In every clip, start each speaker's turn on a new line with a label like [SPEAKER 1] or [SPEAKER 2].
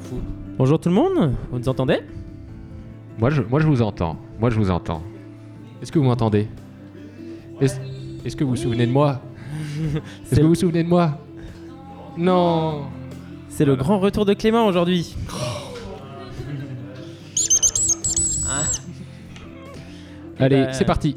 [SPEAKER 1] fous.
[SPEAKER 2] Bonjour tout le monde, vous nous entendez?
[SPEAKER 1] Moi je, moi, je vous entends. Moi, je vous entends. Est-ce que vous m'entendez? Est-ce que vous vous souvenez de moi? Est-ce que vous vous souvenez de moi? Non
[SPEAKER 2] C'est le grand retour de Clément aujourd'hui.
[SPEAKER 1] Allez,
[SPEAKER 2] bah,
[SPEAKER 1] c'est parti.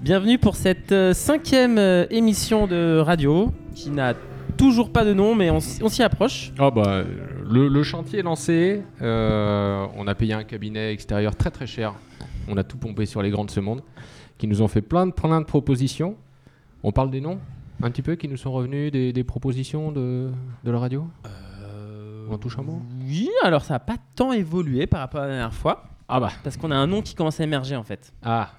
[SPEAKER 2] Bienvenue pour cette euh, cinquième euh, émission de radio qui n'a toujours pas de nom mais on, s'y approche.
[SPEAKER 1] Oh bah, le, le chantier est lancé. Euh, on a payé un cabinet extérieur très très cher. On a tout pompé sur les grands de ce monde, qui nous ont fait plein de, plein de propositions. On parle des noms un petit peu qui nous sont revenus, des, des propositions de, de la radio On touche un mot
[SPEAKER 2] Oui, alors ça n'a pas tant évolué par rapport à la dernière fois
[SPEAKER 1] Ah bah,
[SPEAKER 2] parce qu'on a un nom qui commence à émerger en fait.
[SPEAKER 1] ah,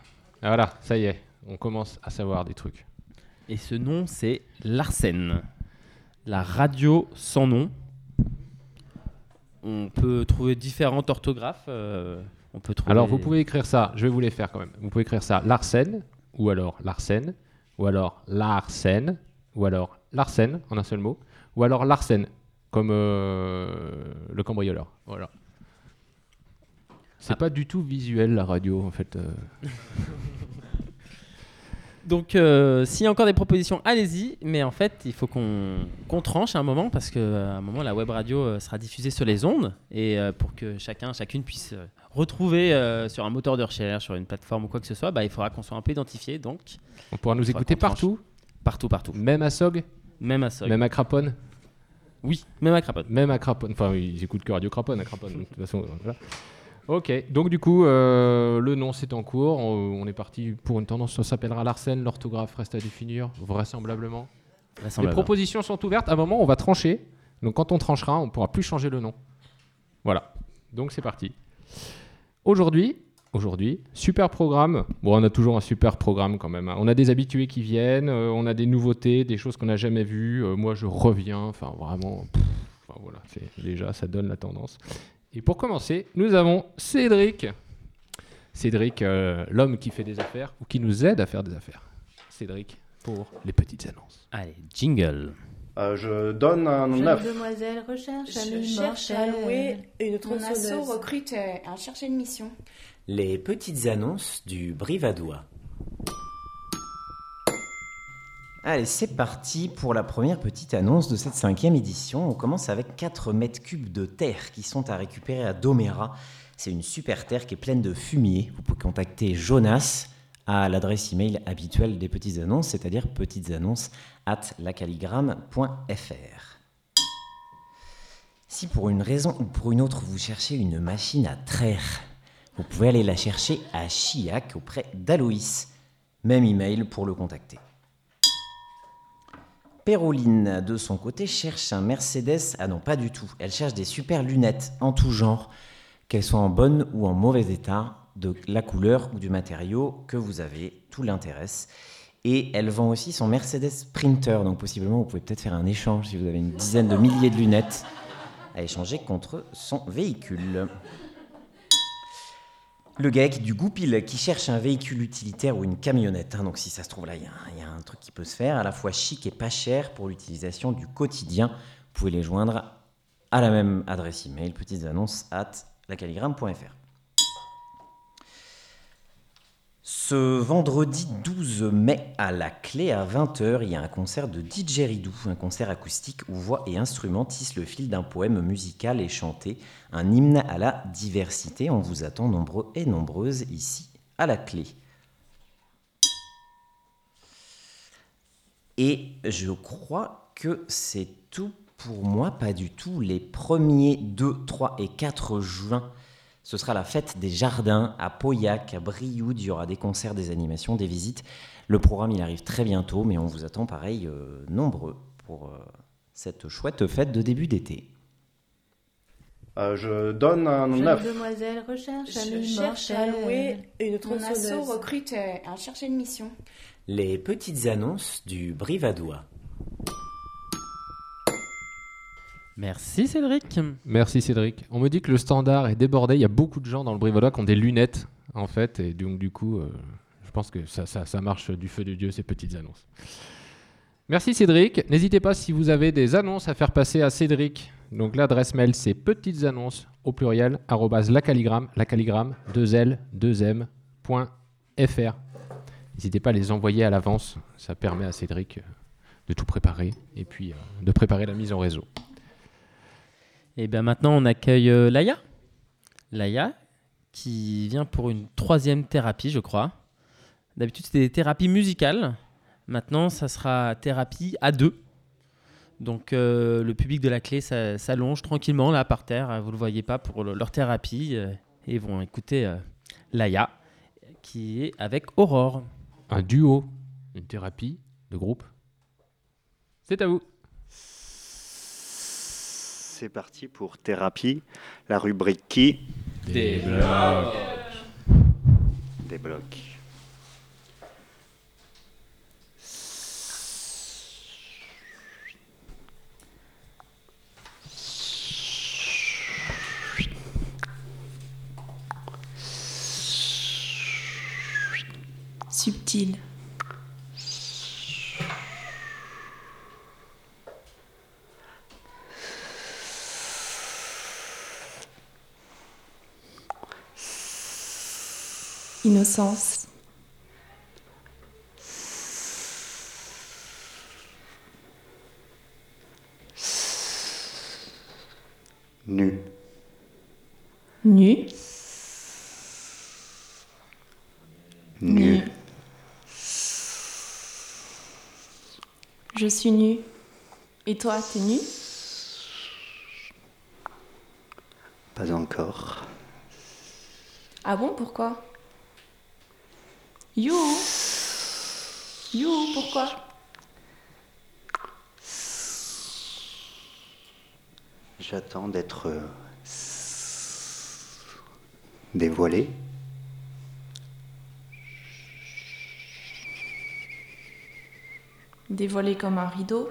[SPEAKER 1] voilà, ça y est, on commence à savoir des trucs.
[SPEAKER 2] Et ce nom c'est Larsen, la radio sans nom. On peut trouver différentes orthographes. euh, on peut trouver.
[SPEAKER 1] Alors vous pouvez écrire ça, je vais vous les faire quand même. Vous pouvez écrire ça Larsen, ou alors Larsen, ou alors Larsen, ou alors Larsen en un seul mot, ou alors Larsen, comme euh, le cambrioleur. Voilà. C'est
[SPEAKER 2] Ah.
[SPEAKER 1] pas du tout visuel la radio en fait. euh.
[SPEAKER 2] Donc, euh, s'il y a encore des propositions, allez-y. Mais en fait, il faut qu'on qu'on tranche à un moment parce qu'à un moment, la web radio euh, sera diffusée sur les ondes. Et euh, pour que chacun, chacune puisse euh, retrouver euh, sur un moteur de recherche, sur une plateforme ou quoi que ce soit, bah, il faudra qu'on soit un peu identifié. Donc,
[SPEAKER 1] On pourra nous écouter partout,
[SPEAKER 2] partout, partout.
[SPEAKER 1] même à Sog,
[SPEAKER 2] Même à Sog.
[SPEAKER 1] même à Craponne,
[SPEAKER 2] Oui, même à Craponne.
[SPEAKER 1] même à Craponne. Enfin, ils écoutent que Radio Craponne à Craponne. de toute façon, euh, voilà. Ok, donc du coup, euh, le nom c'est en cours. On, on est parti pour une tendance, ça s'appellera Larsen. L'orthographe reste à définir, vraisemblablement. Les propositions sont ouvertes. À un moment, on va trancher. Donc quand on tranchera, on pourra plus changer le nom. Voilà. Donc c'est parti. Aujourd'hui, aujourd'hui, super programme. Bon, on a toujours un super programme quand même. hein. On a des habitués qui viennent, euh, on a des nouveautés, des choses qu'on n'a jamais vues. Euh, moi, je reviens. Enfin, vraiment. pff, enfin, voilà, déjà, ça donne la tendance. Et pour commencer, nous avons Cédric. Cédric, euh, l'homme qui fait des affaires ou qui nous aide à faire des affaires. Cédric pour les petites annonces.
[SPEAKER 2] Allez, jingle.
[SPEAKER 3] Euh, je donne un
[SPEAKER 4] Jeune
[SPEAKER 3] 9.
[SPEAKER 4] demoiselle recherche
[SPEAKER 5] Je cherche à louer une
[SPEAKER 4] Mon
[SPEAKER 5] tronçonneuse.
[SPEAKER 4] asso recrute un chercher de mission.
[SPEAKER 6] Les petites annonces du Brivadois. Allez, c'est parti pour la première petite annonce de cette cinquième édition. On commence avec 4 mètres cubes de terre qui sont à récupérer à Doméra. C'est une super terre qui est pleine de fumier. Vous pouvez contacter Jonas à l'adresse email habituelle des petites annonces, c'est-à-dire petitesannonces at lacaligramme.fr. Si pour une raison ou pour une autre vous cherchez une machine à traire, vous pouvez aller la chercher à Chiac auprès d'Aloïs. Même email pour le contacter. Péroline, de son côté, cherche un Mercedes. Ah non, pas du tout. Elle cherche des super lunettes en tout genre, qu'elles soient en bon ou en mauvais état, de la couleur ou du matériau que vous avez. Tout l'intéresse. Et elle vend aussi son Mercedes Sprinter. Donc possiblement, vous pouvez peut-être faire un échange si vous avez une dizaine de milliers de lunettes à échanger contre son véhicule. Le qui- du Goupil qui cherche un véhicule utilitaire ou une camionnette. hein. donc si ça se trouve là, il y, a un- truc qui peut se faire, à la fois chic et pas cher pour l'utilisation du quotidien. Vous pouvez les joindre à la même adresse email, petites annonces at lacaligramme.fr. Ce vendredi 12 mai à la clé à 20h, il y a un concert de DJ Ridou, un concert acoustique où voix et instruments tissent le fil d'un poème musical et chanté, un hymne à la diversité. On vous attend nombreux et nombreuses ici à la clé. Et je crois que c'est tout pour moi, pas du tout. Les premiers 2, 3 et 4 juin, ce sera la fête des jardins à Pauillac, à Brioude. Il y aura des concerts, des animations, des visites. Le programme, il arrive très bientôt, mais on vous attend pareil euh, nombreux pour euh, cette chouette fête de début d'été.
[SPEAKER 3] Euh, je donne un
[SPEAKER 4] Jeune
[SPEAKER 3] 9.
[SPEAKER 4] demoiselle recherche un
[SPEAKER 5] Je cherche à louer une tronçonneuse.
[SPEAKER 4] recrute un chercher de mission.
[SPEAKER 6] Les petites annonces du Brivadois.
[SPEAKER 2] Merci Cédric.
[SPEAKER 1] Merci Cédric. On me dit que le standard est débordé. Il y a beaucoup de gens dans le Brivois qui ont des lunettes, en fait. Et donc, du coup, euh, je pense que ça, ça, ça marche du feu de Dieu, ces petites annonces. Merci Cédric. N'hésitez pas si vous avez des annonces à faire passer à Cédric Donc l'adresse mail c'est petites annonces au pluriel arrobase la calligramme, la calligramme 2 L 2 M point fr. N'hésitez pas à les envoyer à l'avance, ça permet à Cédric euh, de tout préparer et puis euh, de préparer la mise en réseau.
[SPEAKER 2] Et bien maintenant, on accueille euh, Laïa. Laïa, qui vient pour une troisième thérapie, je crois. D'habitude, c'était des thérapies musicales. Maintenant, ça sera thérapie à deux. Donc, euh, le public de la clé s'allonge tranquillement là par terre. Vous ne le voyez pas pour le- leur thérapie. euh, et ils vont écouter euh, Laïa, qui est avec Aurore.
[SPEAKER 1] Un duo, une thérapie de groupe. C'est à vous.
[SPEAKER 5] C'est parti pour thérapie, la rubrique qui
[SPEAKER 1] Des
[SPEAKER 5] débloque.
[SPEAKER 7] Subtil. Innocence.
[SPEAKER 5] Nu,
[SPEAKER 7] Nu.
[SPEAKER 5] nu,
[SPEAKER 7] Je suis nue. Et toi, t'es nu?
[SPEAKER 5] Pas encore.
[SPEAKER 7] Ah bon, pourquoi? You You, pourquoi?
[SPEAKER 5] J'attends d'être euh, dévoilé.
[SPEAKER 7] Dévoilé comme un rideau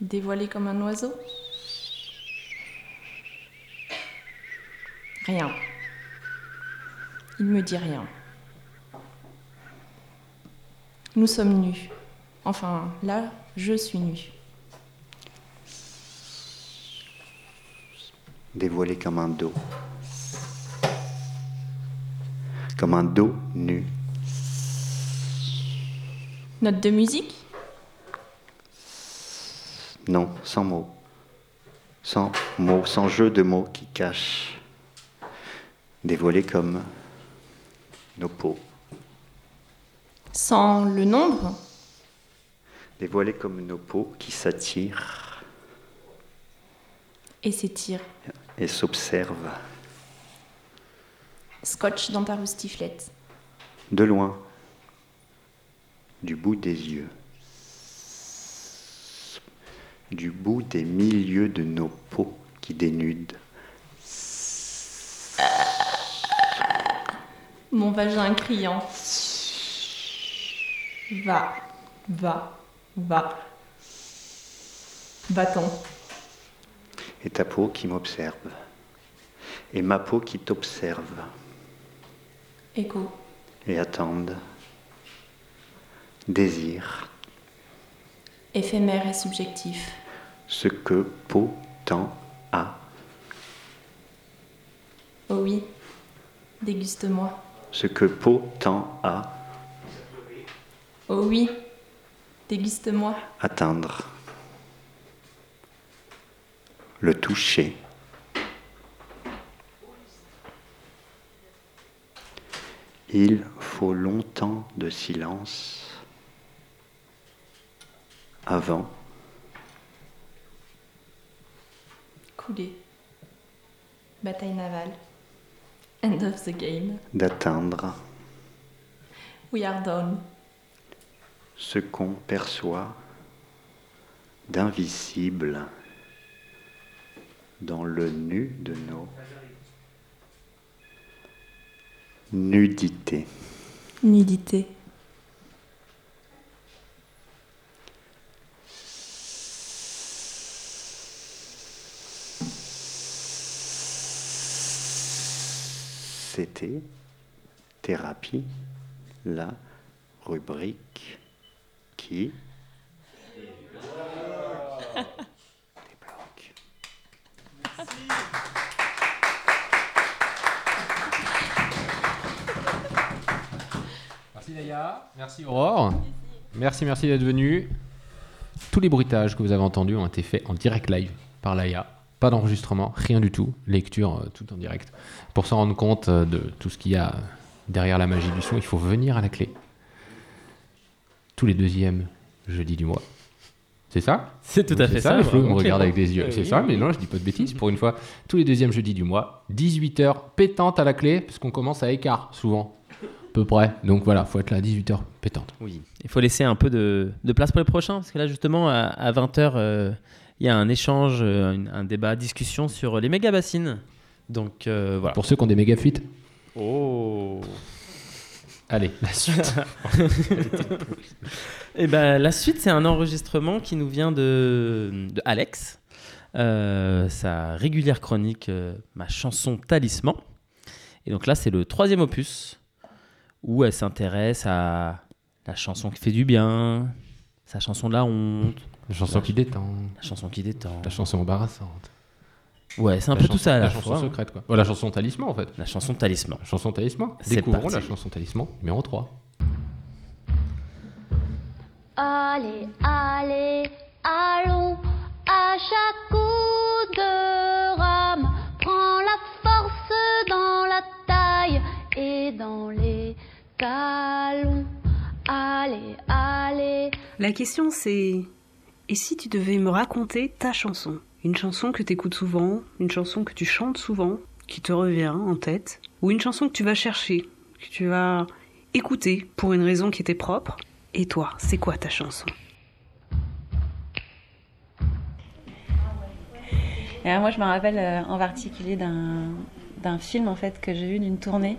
[SPEAKER 7] Dévoilé comme un oiseau Rien. Il me dit rien. Nous sommes nus. Enfin, là, je suis nue.
[SPEAKER 5] dévoilé comme un dos. Comme un dos nu.
[SPEAKER 7] Note de musique?
[SPEAKER 5] Non, sans mots. Sans mots, sans jeu de mots qui cachent. Dévoilé comme nos peaux.
[SPEAKER 7] Sans le nombre
[SPEAKER 5] Dévoilé comme nos peaux qui s'attirent
[SPEAKER 7] et s'étire.
[SPEAKER 5] et s'observent
[SPEAKER 7] Scotch dans ta roustiflette.
[SPEAKER 5] de loin, du bout des yeux, du bout des milieux de nos peaux qui dénudent.
[SPEAKER 7] Mon vagin criant. Va, va, va. Va-t'en.
[SPEAKER 5] et ta peau qui m'observe, et ma peau qui t'observe,
[SPEAKER 7] Écho.
[SPEAKER 5] et attendent, désire
[SPEAKER 7] Éphémère et subjectif.
[SPEAKER 5] ce que peau tend à,
[SPEAKER 7] Oh oui. Déguste-moi.
[SPEAKER 5] Ce que peau tend à
[SPEAKER 7] Oh oui. Déguste-moi.
[SPEAKER 5] atteindre, le toucher. Il faut longtemps de silence avant
[SPEAKER 7] Couler. Bataille navale. End of the game.
[SPEAKER 5] d'atteindre
[SPEAKER 7] We are done.
[SPEAKER 5] ce qu'on perçoit d'invisible dans le nu de nos nudités.
[SPEAKER 7] Nudité.
[SPEAKER 5] c'était thérapie, la rubrique qui
[SPEAKER 1] débloque. Merci. Merci Leïa, merci Aurore, merci merci d'être venu. Tous les bruitages que vous avez entendus ont été faits en direct live par Laïa. Pas d'enregistrement, rien du tout. Lecture, euh, tout en direct. Pour se rendre compte euh, de tout ce qu'il y a derrière la magie du son, il faut venir à la clé. Tous les deuxièmes jeudis du mois. C'est ça?
[SPEAKER 2] C'est tout à
[SPEAKER 1] C'est
[SPEAKER 2] fait ça.
[SPEAKER 1] Flo me regarde avec des yeux.
[SPEAKER 2] Euh,
[SPEAKER 1] C'est
[SPEAKER 2] oui,
[SPEAKER 1] ça,
[SPEAKER 2] oui.
[SPEAKER 1] mais non, je dis pas de bêtises. Pour une fois, tous les deuxièmes jeudis du mois, 18h pétante à la clé, parce qu'on commence à écart souvent, à peu près. Donc voilà, faut être là à 18h pétante.
[SPEAKER 2] Oui, il faut laisser un peu de, de place pour les prochains, parce que là, justement, à, 20h, il y a un échange, euh, un débat, discussion sur les méga bassines. Donc euh, voilà.
[SPEAKER 1] Pour ceux qui ont des méga fuites,
[SPEAKER 2] Oh
[SPEAKER 1] allez, la suite.
[SPEAKER 2] Et ben la suite, c'est un enregistrement qui nous vient de, de Alex, Euh, sa régulière chronique, euh, ma chanson Talisman. Et donc là, c'est le troisième opus où elle s'intéresse à la chanson qui fait du bien, sa chanson de la honte,
[SPEAKER 1] La chanson qui détend,
[SPEAKER 2] la chanson qui détend.
[SPEAKER 1] la chanson embarrassante.
[SPEAKER 2] Ouais, c'est un
[SPEAKER 1] La
[SPEAKER 2] peu
[SPEAKER 1] chanson-
[SPEAKER 2] tout ça à la,
[SPEAKER 1] La chanson
[SPEAKER 2] fois. hein.
[SPEAKER 1] secrète, quoi. Oh, la chanson talisman, en fait.
[SPEAKER 2] La chanson Talisman.
[SPEAKER 1] La chanson talisman.
[SPEAKER 2] C'est
[SPEAKER 1] Découvrons
[SPEAKER 2] parti.
[SPEAKER 1] la chanson talisman numéro 3.
[SPEAKER 8] Allez, allez, allons à chaque coup de rame. Prends la force dans la taille et dans les talons. Allez, allez.
[SPEAKER 9] La question c'est et si tu devais me raconter ta chanson? Une chanson que tu écoutes souvent, une chanson que tu chantes souvent, qui te revient en tête, ou une chanson que tu vas chercher, que tu vas écouter pour une raison qui était propre? Et toi, c'est quoi ta chanson?
[SPEAKER 10] Moi, je me rappelle euh, en particulier d'un film en fait que j'ai vu d'une tournée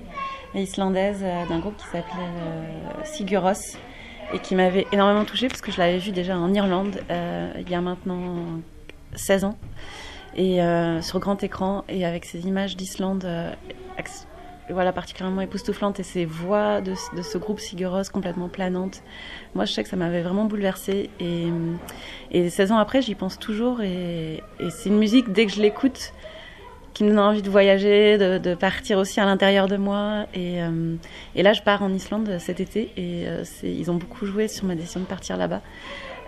[SPEAKER 10] islandaise euh, d'un groupe qui s'appelait euh, Sigur Rós et qui m'avait énormément touchée parce que je l'avais vu déjà en Irlande euh, il y a maintenant 16 ans et euh, sur grand écran et avec ces images d'Islande euh, voilà particulièrement époustouflantes et ces voix de, de ce groupe Sigur complètement planantes. Moi, je sais que ça m'avait vraiment bouleversée et, et 16 ans après, j'y pense toujours et c'est une musique dès que je l'écoute qui me donne envie de voyager, de, partir aussi à l'intérieur de moi. Et, euh, et là, je pars en Islande cet été et euh, ils ont beaucoup joué sur ma décision de partir là-bas.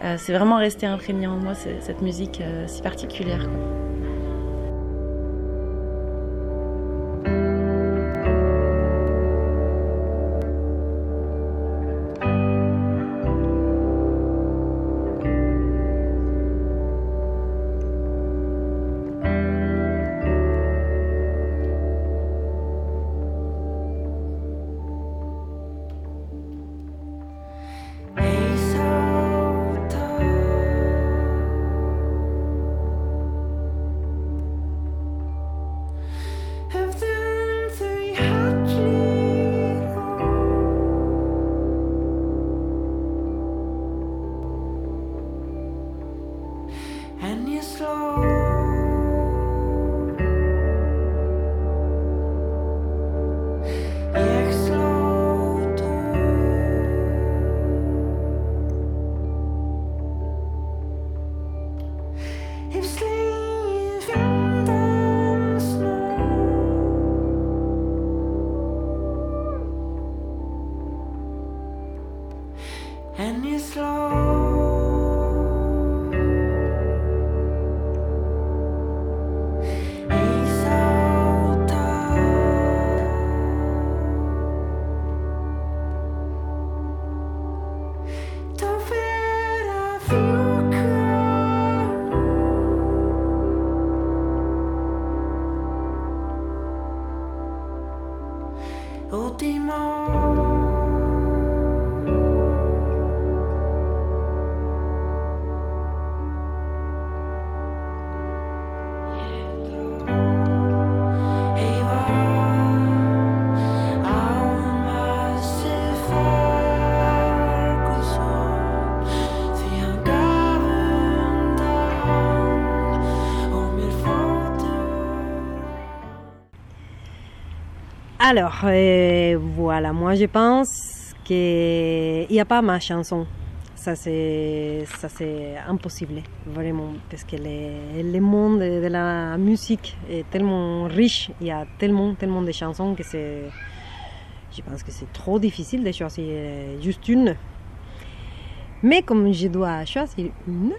[SPEAKER 10] Euh, c'est vraiment resté imprégné en moi, cette musique si particulière.
[SPEAKER 11] Alors, euh, voilà, moi je pense qu'il n'y a pas ma chanson. Ça c'est, impossible, vraiment, parce que le, le monde de la musique est tellement riche, il y a tellement, tellement de chansons que c'est... Je pense que c'est trop difficile de choisir euh, juste une. Mais comme je dois choisir une,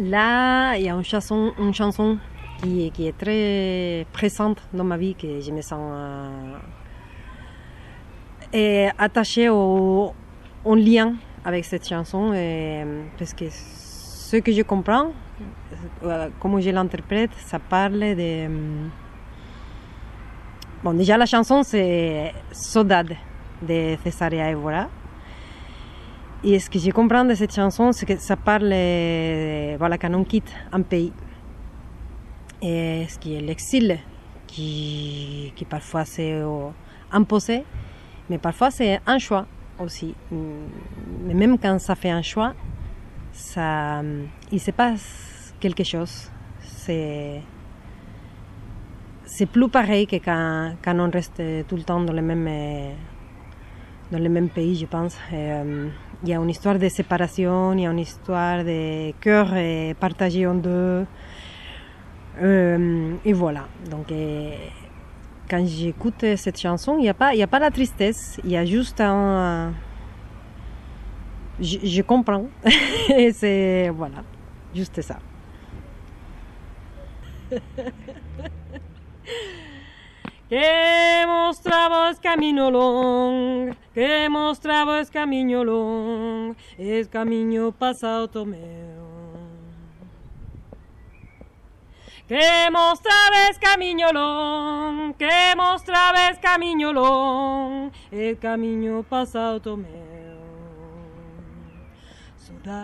[SPEAKER 11] là, il y a une chanson, une chanson qui, est- très présente dans ma vie, que je me sens euh, attachée au, en lien avec cette chanson, parce que ce que je comprends, euh, comment je l'interprète, ça parle de... hum, Bon, déjà la chanson c'est Saudade de Cesaria Evora. Et ce que je comprends de cette chanson, c'est que ça parle, euh, voilà, quand on quitte un pays. Et ce qui est l'exil, qui, qui parfois c'est euh, imposé, mais parfois c'est un choix aussi. Mais même quand ça fait un choix, ça, il se passe quelque chose. C'est c'est plus pareil que quand, on reste tout le temps dans le même, euh, dans le même pays, je pense. Euh, Il y a une histoire de séparation, il y a une histoire de cœur euh, partagé en deux. Euh, et voilà. Donc, euh, quand j'écoute cette chanson, il n'y a, pas- a pas la tristesse, il y a juste un. Je, je comprends. et c'est. Voilà. Juste ça. Que mostrava esse caminho longo, que mostrava esse caminho longo, esse caminho passado meu. Que mostrabes camiñolón, que mostrabes camiñolón, el camiño pasado tomeu. Sodá,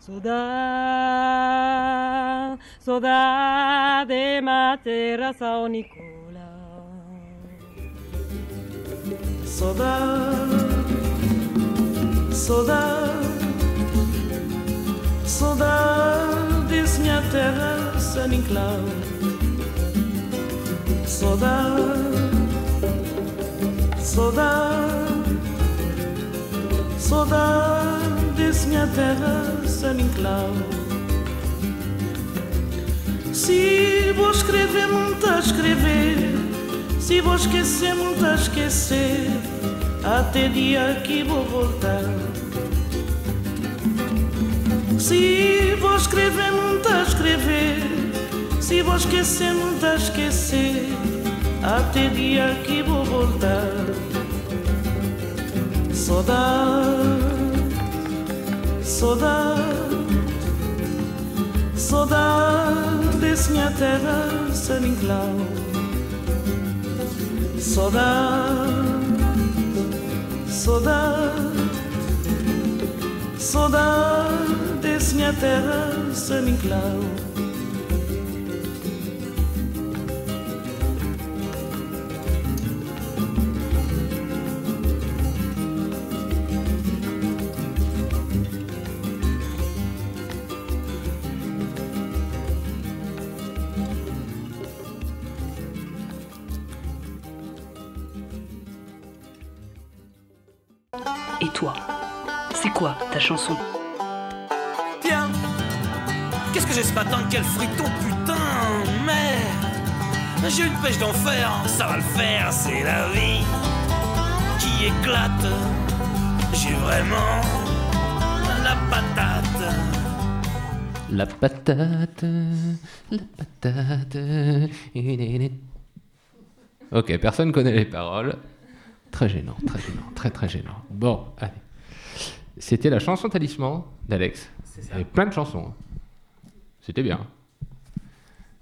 [SPEAKER 11] sodá, sodá de matera Sao Nicolau. Sodá, sodá,
[SPEAKER 12] sodá. Saudade, saudades minha terra San Inclau. Saudade, saudade, saudades minha terra San Inclau. Se vou escrever, muito a escrever. Se vou esquecer, muito a esquecer. Até dia que vou voltar. Se vou escrever, muito a escrever. Se vou esquecer, muito a esquecer. Até dia que vou voltar. Saudade, saudade. Saudades minha terra San Inclau Saudade Saudade Saudades
[SPEAKER 13] mi aterra se mi clau. Ça va le faire, c'est la vie qui éclate. J'ai vraiment la patate.
[SPEAKER 1] La patate, la patate. Ok, personne connaît les paroles. Très gênant, très gênant, très très gênant. Bon, allez. C'était la chanson talisman d'Alex. Il y avait plein de chansons. hein. C'était bien.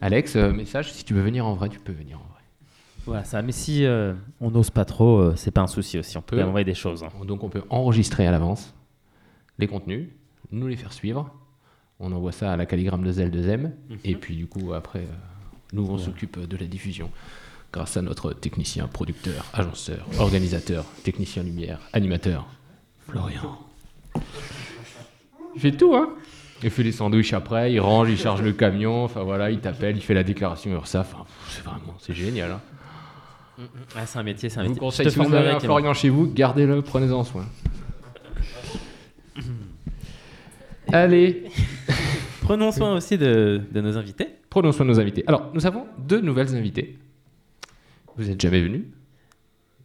[SPEAKER 1] Alex, euh, message, si tu veux venir en vrai, tu peux venir en vrai.
[SPEAKER 2] Voilà, ça. Mais si euh, on n'ose pas trop, euh, c'est pas un souci aussi. On peut envoyer des choses. hein.
[SPEAKER 1] Donc on peut enregistrer à l'avance les contenus, nous les faire suivre. On envoie ça à la calligramme de Zel 2M. Et puis du coup, après, euh, nous, on s'occupe de la diffusion. Grâce à notre technicien, producteur, agenceur, organisateur, technicien lumière, animateur, Florian. Il fait tout, hein Il fait les sandwichs après, il range, il charge le camion, enfin voilà, il t'appelle, il fait la déclaration URSAF. Enfin, c'est vraiment, c'est génial. Hein
[SPEAKER 2] Ouais, c'est un métier, c'est un
[SPEAKER 1] je vous
[SPEAKER 2] métier.
[SPEAKER 1] conseille, si vous avez un. Florian chez vous, gardez-le, prenez-en soin. Allez.
[SPEAKER 2] Prenons soin aussi de, de nos invités.
[SPEAKER 1] Prenons soin de nos invités. Alors, nous avons deux nouvelles invitées Vous êtes jamais venu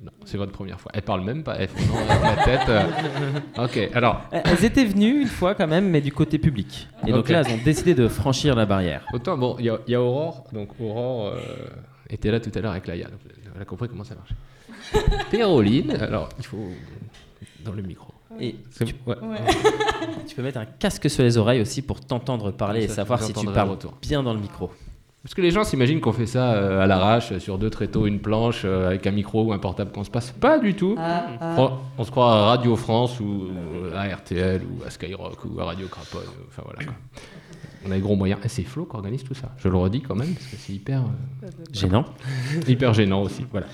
[SPEAKER 1] Non, c'est votre première fois. Elle parle même pas. Elle fait non avec la tête. euh. Ok, alors.
[SPEAKER 2] Elles étaient venues une fois quand même, mais du côté public. Et donc là, elles ont décidé de franchir la barrière.
[SPEAKER 1] Autant, bon, il y, a- il y a Aurore. Donc, Aurore euh, était là tout à l'heure avec Laïa. Donc, elle a compris comment ça marche. Péroline, alors, il faut. Dans le micro.
[SPEAKER 2] Et tu,
[SPEAKER 1] ouais.
[SPEAKER 2] tu peux mettre un casque sur les oreilles aussi pour t'entendre parler et savoir si tu parles bien dans le micro.
[SPEAKER 1] Parce que les gens s'imaginent qu'on fait ça euh, à l'arrache, sur deux tréteaux, une planche, euh, avec un micro ou un portable qu'on se passe. Pas du tout.
[SPEAKER 14] Ah, ah.
[SPEAKER 1] On, se croit à Radio France ou, à RTL ou à Skyrock ou à Radio Craponne. Enfin voilà. quoi. On a les gros moyens. Et c'est Flo qui organise tout ça. Je le redis quand même parce que c'est hyper. euh,
[SPEAKER 2] Gênant.
[SPEAKER 1] hyper gênant aussi. Voilà.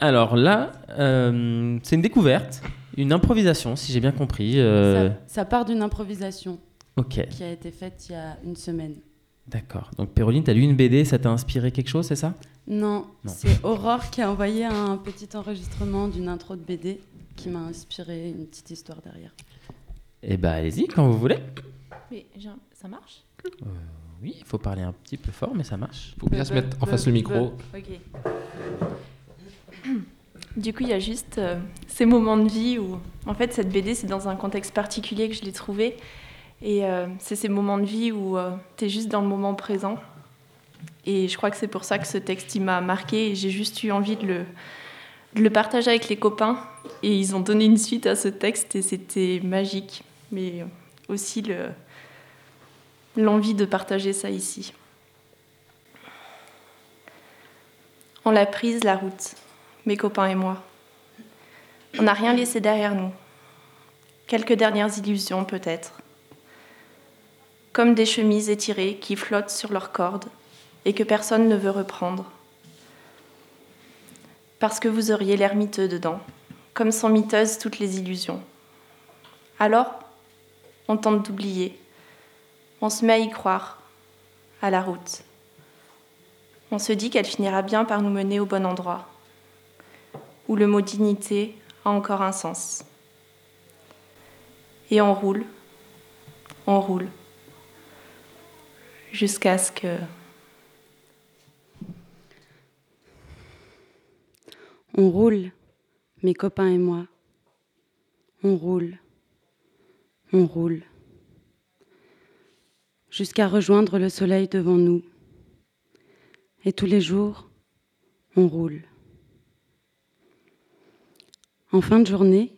[SPEAKER 2] Alors là, euh, c'est une découverte, une improvisation, si j'ai bien compris. euh,
[SPEAKER 14] Ça, ça part d'une improvisation qui a été faite il y a une semaine.
[SPEAKER 2] D'accord. Donc Péroline, t'as lu une BD, ça t'a inspiré quelque chose, c'est ça?
[SPEAKER 14] Non,
[SPEAKER 2] Non.
[SPEAKER 14] c'est Aurore qui a envoyé un petit enregistrement d'une intro de BD qui m'a inspiré une petite histoire derrière.
[SPEAKER 2] Eh ben allez-y, quand vous voulez.
[SPEAKER 7] Mais ça marche
[SPEAKER 2] Oui, il faut parler un petit peu fort, mais ça marche.
[SPEAKER 1] Faut bien se mettre en face le micro.
[SPEAKER 7] Ok. Du coup, il y a juste euh, ces moments de vie où, en fait, cette BD, c'est dans un contexte particulier que je l'ai trouvée. Et euh, c'est ces moments de vie où tu es juste dans le moment présent. Et je crois que c'est pour ça que ce texte, il m'a marqué. Et j'ai juste eu envie de le, de le partager avec les copains. Et ils ont donné une suite à ce texte et c'était magique. Mais aussi le, l'envie de partager ça ici. On l'a prise, la route, mes copains et moi. On n'a rien laissé derrière nous. Quelques dernières illusions, peut-être. Comme des chemises étirées qui flottent sur leurs cordes et que personne ne veut reprendre. Parce que vous auriez l'air miteux dedans, comme sont miteuses toutes les illusions. Alors, on tente d'oublier. On se met à y croire, à la route. On se dit qu'elle finira bien par nous mener au bon endroit, où le mot dignité a encore un sens. Et on roule, on roule, jusqu'à ce que...
[SPEAKER 14] On roule, mes copains et moi. On roule, on roule, jusqu'à rejoindre le soleil devant nous. Et tous les jours, on roule. En fin de journée,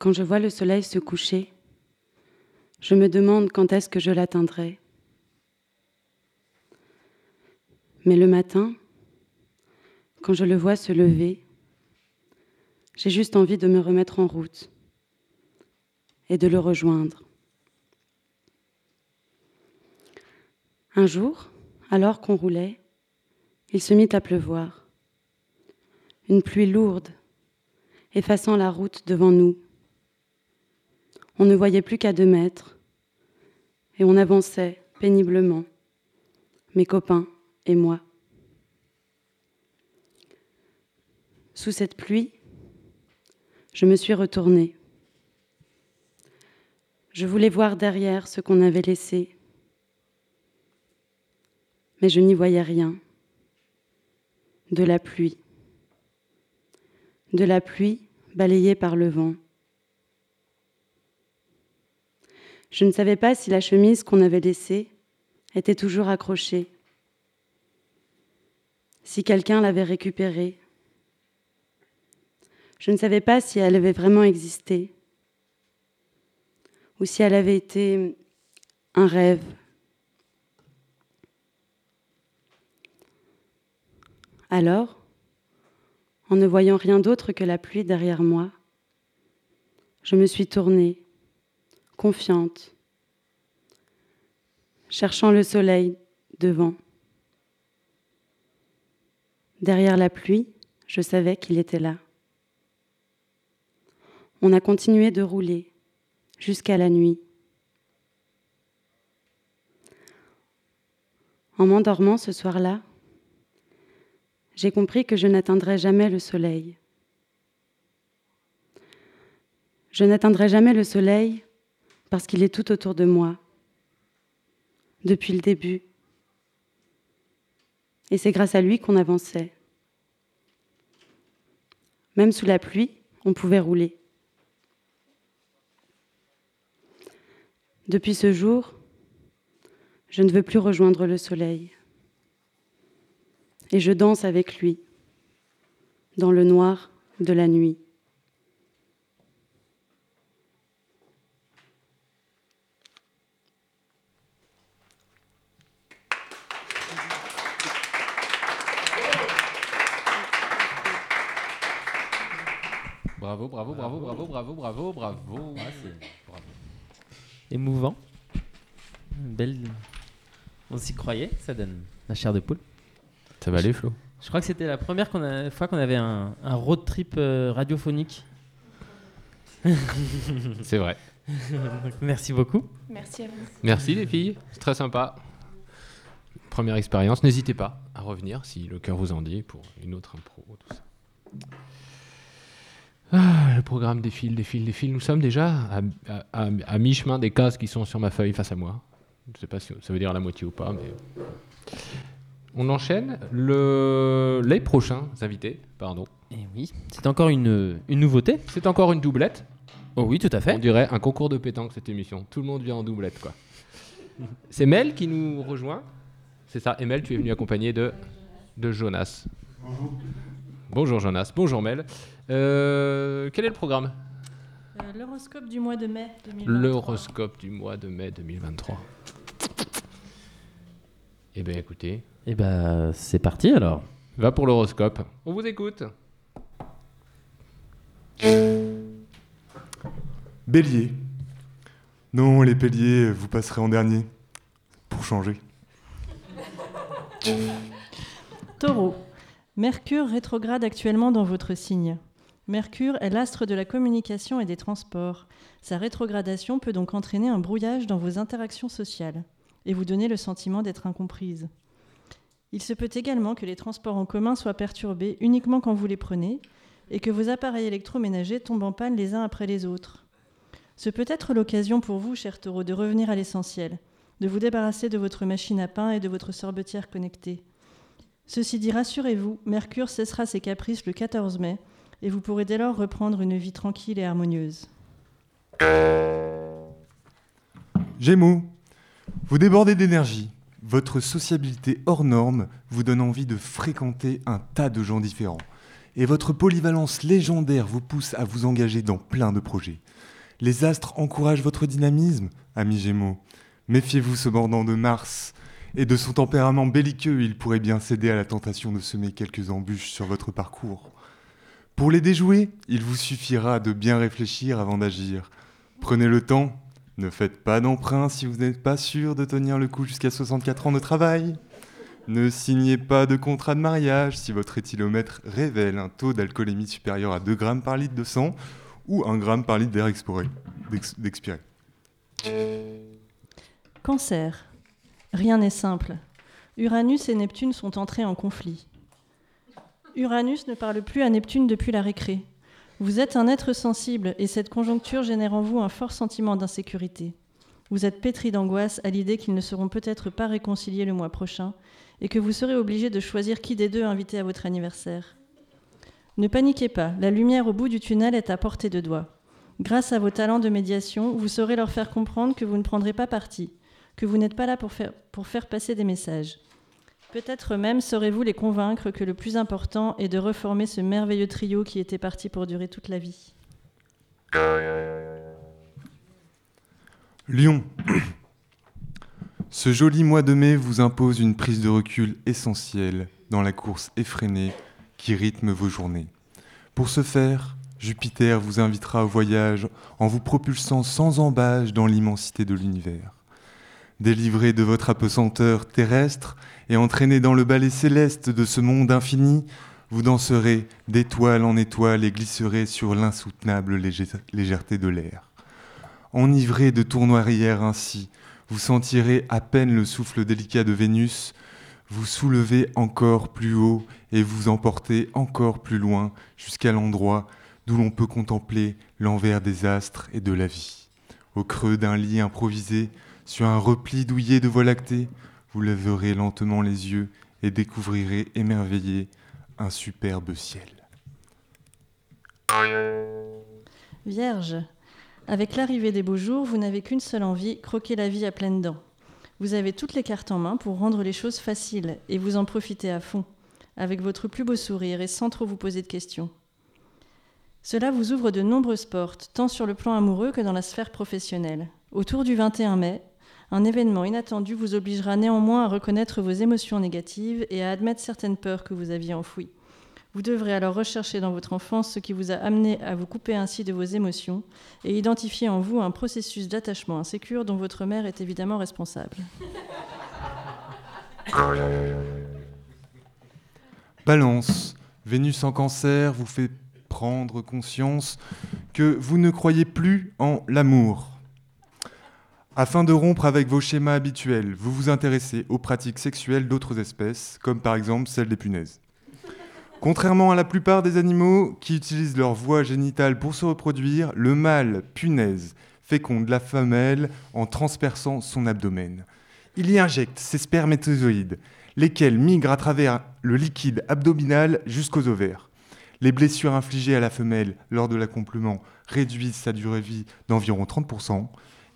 [SPEAKER 14] quand je vois le soleil se coucher, je me demande quand est-ce que je l'atteindrai. Mais le matin, quand je le vois se lever, j'ai juste envie de me remettre en route et de le rejoindre. Un jour, alors qu'on roulait, il se mit à pleuvoir. Une pluie lourde, effaçant la route devant nous. On ne voyait plus qu'à deux mètres, et on avançait péniblement, mes copains et moi. Sous cette pluie, je me suis retournée. Je voulais voir derrière ce qu'on avait laissé, mais je n'y voyais rien. De la pluie. De la pluie balayée par le vent. Je ne savais pas si la chemise qu'on avait laissée était toujours accrochée, si quelqu'un l'avait récupérée. Je ne savais pas si elle avait vraiment existé, ou si elle avait été un rêve. Alors, en ne voyant rien d'autre que la pluie derrière moi, je me suis tournée, confiante, cherchant le soleil devant. Derrière la pluie, je savais qu'il était là. On a continué de rouler jusqu'à la nuit. En m'endormant ce soir-là, j'ai compris que je n'atteindrais jamais le soleil. Je n'atteindrai jamais le soleil parce qu'il est tout autour de moi, depuis le début. Et c'est grâce à lui qu'on avançait. Même sous la pluie, on pouvait rouler. Depuis ce jour, je ne veux plus rejoindre le soleil. Et je danse avec lui, dans le noir de la nuit.
[SPEAKER 1] Bravo, bravo, bravo, bravo, bravo, bravo, bravo.
[SPEAKER 2] Ah, c'est émouvant. Belle. On s'y croyait, ça donne la chair de poule.
[SPEAKER 1] Ça va aller, Flo?
[SPEAKER 2] Je crois que c'était la première qu'on a- fois qu'on avait un, un road trip euh, radiophonique.
[SPEAKER 1] C'est vrai.
[SPEAKER 2] Donc, Merci beaucoup.
[SPEAKER 7] Merci à vous.
[SPEAKER 1] Merci les filles, c'est très sympa. Première expérience, n'hésitez pas à revenir si le cœur vous en dit pour une autre impro, tout ça. Ah, le programme défile, défile, défile. Nous sommes déjà à, à- à- à mi-chemin des cases qui sont sur ma feuille face à moi. Je ne sais pas si ça veut dire la moitié ou pas, mais. On enchaîne le... les prochains invités, pardon.
[SPEAKER 2] Et oui, c'est encore une, une nouveauté.
[SPEAKER 1] C'est encore une doublette.
[SPEAKER 2] Oh oui, tout à fait.
[SPEAKER 1] On dirait un concours de pétanque cette émission. Tout le monde vient en doublette, quoi. C'est Mel qui nous rejoint. C'est ça. Et Mel, tu es venu accompagné de, de Jonas.
[SPEAKER 15] Bonjour.
[SPEAKER 1] Bonjour Jonas. Bonjour Mel. Euh, quel est le programme?
[SPEAKER 16] Euh, L'horoscope du mois de mai 2023.
[SPEAKER 1] L'horoscope du mois de mai 2023. Eh bien, écoutez.
[SPEAKER 2] Eh ben, c'est parti alors.
[SPEAKER 1] Va pour l'horoscope. On vous écoute.
[SPEAKER 15] Bélier. Non, les béliers, vous passerez en dernier. Pour changer.
[SPEAKER 16] Taureau. Mercure rétrograde actuellement dans votre signe. Mercure est l'astre de la communication et des transports. Sa rétrogradation peut donc entraîner un brouillage dans vos interactions sociales et vous donner le sentiment d'être incomprise. Il se peut également que les transports en commun soient perturbés uniquement quand vous les prenez et que vos appareils électroménagers tombent en panne les uns après les autres. Ce peut être l'occasion pour vous, cher taureau, de revenir à l'essentiel, de vous débarrasser de votre machine à pain et de votre sorbetière connectée. Ceci dit, rassurez-vous, Mercure cessera ses caprices le 14 mai et vous pourrez dès lors reprendre une vie tranquille et harmonieuse.
[SPEAKER 15] Gémeaux. Vous débordez d'énergie. Votre sociabilité hors norme vous donne envie de fréquenter un tas de gens différents. Et votre polyvalence légendaire vous pousse à vous engager dans plein de projets. Les astres encouragent votre dynamisme, amis Gémeaux. Méfiez-vous cependant de Mars. Et de son tempérament belliqueux, il pourrait bien céder à la tentation de semer quelques embûches sur votre parcours. Pour les déjouer, il vous suffira de bien réfléchir avant d'agir. Prenez le temps, ne faites pas d'emprunt si vous n'êtes pas sûr de tenir le coup jusqu'à 64 ans de travail. Ne signez pas de contrat de mariage si votre éthylomètre révèle un taux d'alcoolémie supérieur à 2 grammes par litre de sang ou 1 gramme par litre d'air expiré.
[SPEAKER 16] Cancer. Rien n'est simple. Uranus et Neptune sont entrés en conflit. Uranus ne parle plus à Neptune depuis la récré. Vous êtes un être sensible et cette conjoncture génère en vous un fort sentiment d'insécurité. Vous êtes pétri d'angoisse à l'idée qu'ils ne seront peut-être pas réconciliés le mois prochain et que vous serez obligé de choisir qui des deux inviter à votre anniversaire. Ne paniquez pas, la lumière au bout du tunnel est à portée de doigt. Grâce à vos talents de médiation, vous saurez leur faire comprendre que vous ne prendrez pas parti, que vous n'êtes pas là pour faire, pour faire passer des messages. Peut-être même saurez-vous les convaincre que le plus important est de reformer ce merveilleux trio qui était parti pour durer toute la vie.
[SPEAKER 15] Lion. Ce joli mois de mai vous impose une prise de recul essentielle dans la course effrénée qui rythme vos journées. Pour ce faire, Jupiter vous invitera au voyage en vous propulsant sans embâche dans l'immensité de l'univers. Délivré de votre apesanteur terrestre et entraîné dans le ballet céleste de ce monde infini, vous danserez d'étoile en étoile et glisserez sur l'insoutenable légèreté de l'air. Enivré de tournoiries ainsi, vous sentirez à peine le souffle délicat de Vénus, vous soulevez encore plus haut et vous emportez encore plus loin jusqu'à l'endroit d'où l'on peut contempler l'envers des astres et de la vie. Au creux d'un lit improvisé, sur un repli douillet de voie lactée, vous lèverez lentement les yeux et découvrirez émerveillé un superbe ciel.
[SPEAKER 16] Vierge, avec l'arrivée des beaux jours, vous n'avez qu'une seule envie, croquer la vie à pleines dents. Vous avez toutes les cartes en main pour rendre les choses faciles et vous en profitez à fond, avec votre plus beau sourire et sans trop vous poser de questions. Cela vous ouvre de nombreuses portes, tant sur le plan amoureux que dans la sphère professionnelle. Autour du 21 mai, un événement inattendu vous obligera néanmoins à reconnaître vos émotions négatives et à admettre certaines peurs que vous aviez enfouies. Vous devrez alors rechercher dans votre enfance ce qui vous a amené à vous couper ainsi de vos émotions et identifier en vous un processus d'attachement insécure dont votre mère est évidemment responsable.
[SPEAKER 15] Balance, Vénus en cancer vous fait prendre conscience que vous ne croyez plus en l'amour. Afin de rompre avec vos schémas habituels, vous vous intéressez aux pratiques sexuelles d'autres espèces, comme par exemple celle des punaises. Contrairement à la plupart des animaux qui utilisent leur voie génitale pour se reproduire, le mâle punaise féconde la femelle en transperçant son abdomen. Il y injecte ses spermatozoïdes, lesquels migrent à travers le liquide abdominal jusqu'aux ovaires. Les blessures infligées à la femelle lors de l'accomplement réduisent sa durée de vie d'environ 30%.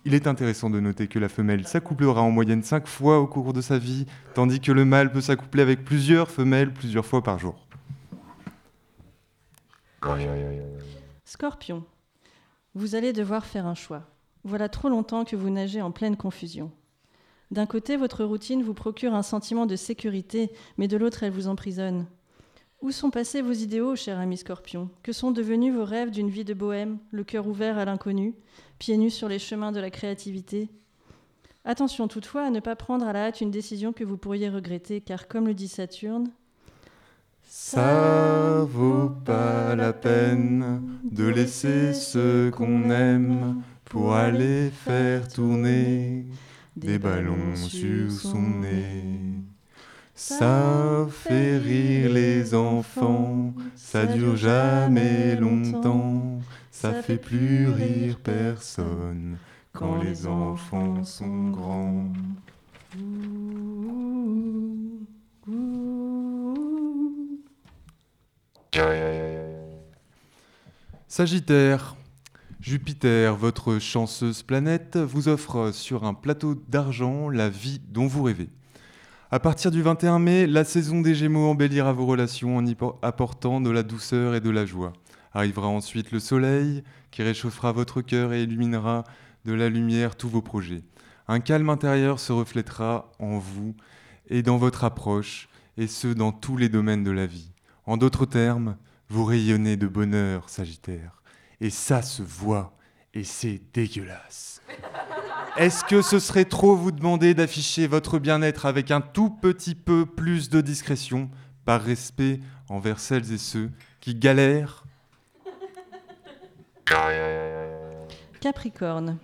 [SPEAKER 15] Il est intéressant de noter que la femelle s'accouplera en moyenne 5 fois au cours de sa vie, tandis que le mâle peut s'accoupler avec plusieurs femelles plusieurs fois par jour.
[SPEAKER 16] Scorpion, vous allez devoir faire un choix. Voilà trop longtemps que vous nagez en pleine confusion. D'un côté, votre routine vous procure un sentiment de sécurité, mais de l'autre, elle vous emprisonne. Où sont passés vos idéaux, cher ami Scorpion? Que sont devenus vos rêves d'une vie de bohème, le cœur ouvert à l'inconnu, pieds nus sur les chemins de la créativité? Attention toutefois à ne pas prendre à la hâte une décision que vous pourriez regretter, car comme le dit Saturne,
[SPEAKER 15] Ça vaut pas la peine de laisser ce qu'on aime pour aller faire tourner des ballons sur son nez. Ça fait rire les enfants, ça dure jamais longtemps, ça fait plus rire personne quand les enfants sont grands. Sagittaire, Jupiter, votre chanceuse planète, vous offre sur un plateau d'argent la vie dont vous rêvez. À partir du 21 mai, la saison des Gémeaux embellira vos relations en y por- apportant de la douceur et de la joie. Arrivera ensuite le soleil qui réchauffera votre cœur et illuminera de la lumière tous vos projets. Un calme intérieur se reflètera en vous et dans votre approche, et ce dans tous les domaines de la vie. En d'autres termes, vous rayonnez de bonheur, Sagittaire. Et ça se voit, et c'est dégueulasse. Est-ce que ce serait trop vous demander d'afficher votre bien-être avec un tout petit peu plus de discrétion, par respect envers celles et ceux qui galèrent
[SPEAKER 16] Capricorne.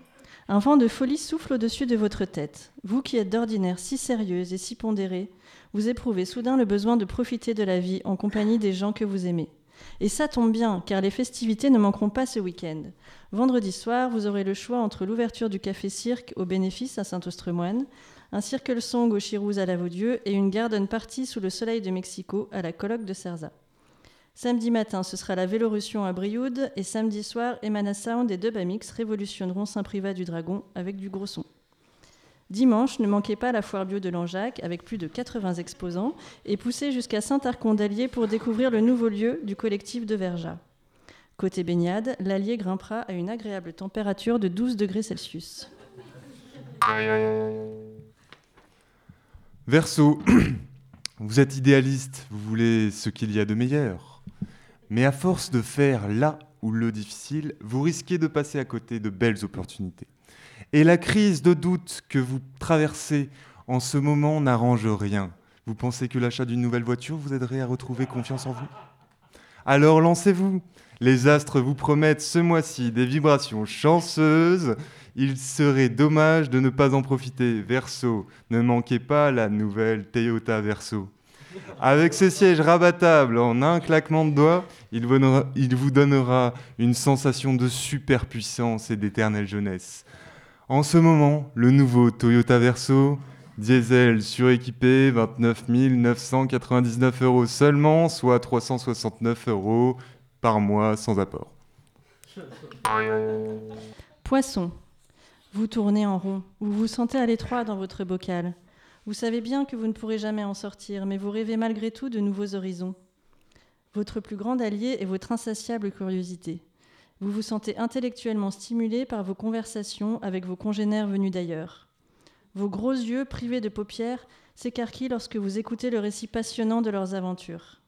[SPEAKER 16] Un vent de folie souffle au-dessus de votre tête. Vous qui êtes d'ordinaire si sérieuse et si pondérée, vous éprouvez soudain le besoin de profiter de la vie en compagnie des gens que vous aimez. Et ça tombe bien, car les festivités ne manqueront pas ce week-end. Vendredi soir, vous aurez le choix entre l'ouverture du café-cirque au bénéfice à Saint-Ostremoine, un circle song au Chirouz à la Vaudieu et une garden party sous le soleil de Mexico à la colloque de Cerza. Samedi matin, ce sera la Vélorussion à Brioude et samedi soir, Emana Sound et Dubamix révolutionneront Saint-Privat du Dragon avec du gros son. Dimanche, ne manquez pas la foire bio de Langeac avec plus de 80 exposants et poussez jusqu'à Saint-Arcon d'Allier pour découvrir le nouveau lieu du collectif de Verja. Côté baignade, l'Allier grimpera à une agréable température de 12 degrés Celsius.
[SPEAKER 15] Verseau, vous êtes idéaliste, vous voulez ce qu'il y a de meilleur. Mais à force de faire là ou le difficile, vous risquez de passer à côté de belles opportunités. Et la crise de doute que vous traversez en ce moment n'arrange rien. Vous pensez que l'achat d'une nouvelle voiture vous aiderait à retrouver confiance en vous? Alors lancez-vous. Les astres vous promettent ce mois-ci des vibrations chanceuses. Il serait dommage de ne pas en profiter. Verso, ne manquez pas la nouvelle Toyota Verso. Avec ce siège rabattable en un claquement de doigts, il, vous donnera une sensation de superpuissance et d'éternelle jeunesse. En ce moment, le nouveau Toyota Verso, diesel suréquipé, 29 999 euros seulement, soit 369 euros par mois sans apport.
[SPEAKER 16] Poisson. Vous tournez en rond, vous vous sentez à l'étroit dans votre bocal. Vous savez bien que vous ne pourrez jamais en sortir, mais vous rêvez malgré tout de nouveaux horizons. Votre plus grand allié est votre insatiable curiosité. Vous vous sentez intellectuellement stimulé par vos conversations avec vos congénères venus d'ailleurs. Vos gros yeux, privés de paupières, s'écarquillent lorsque vous écoutez le récit passionnant de leurs aventures.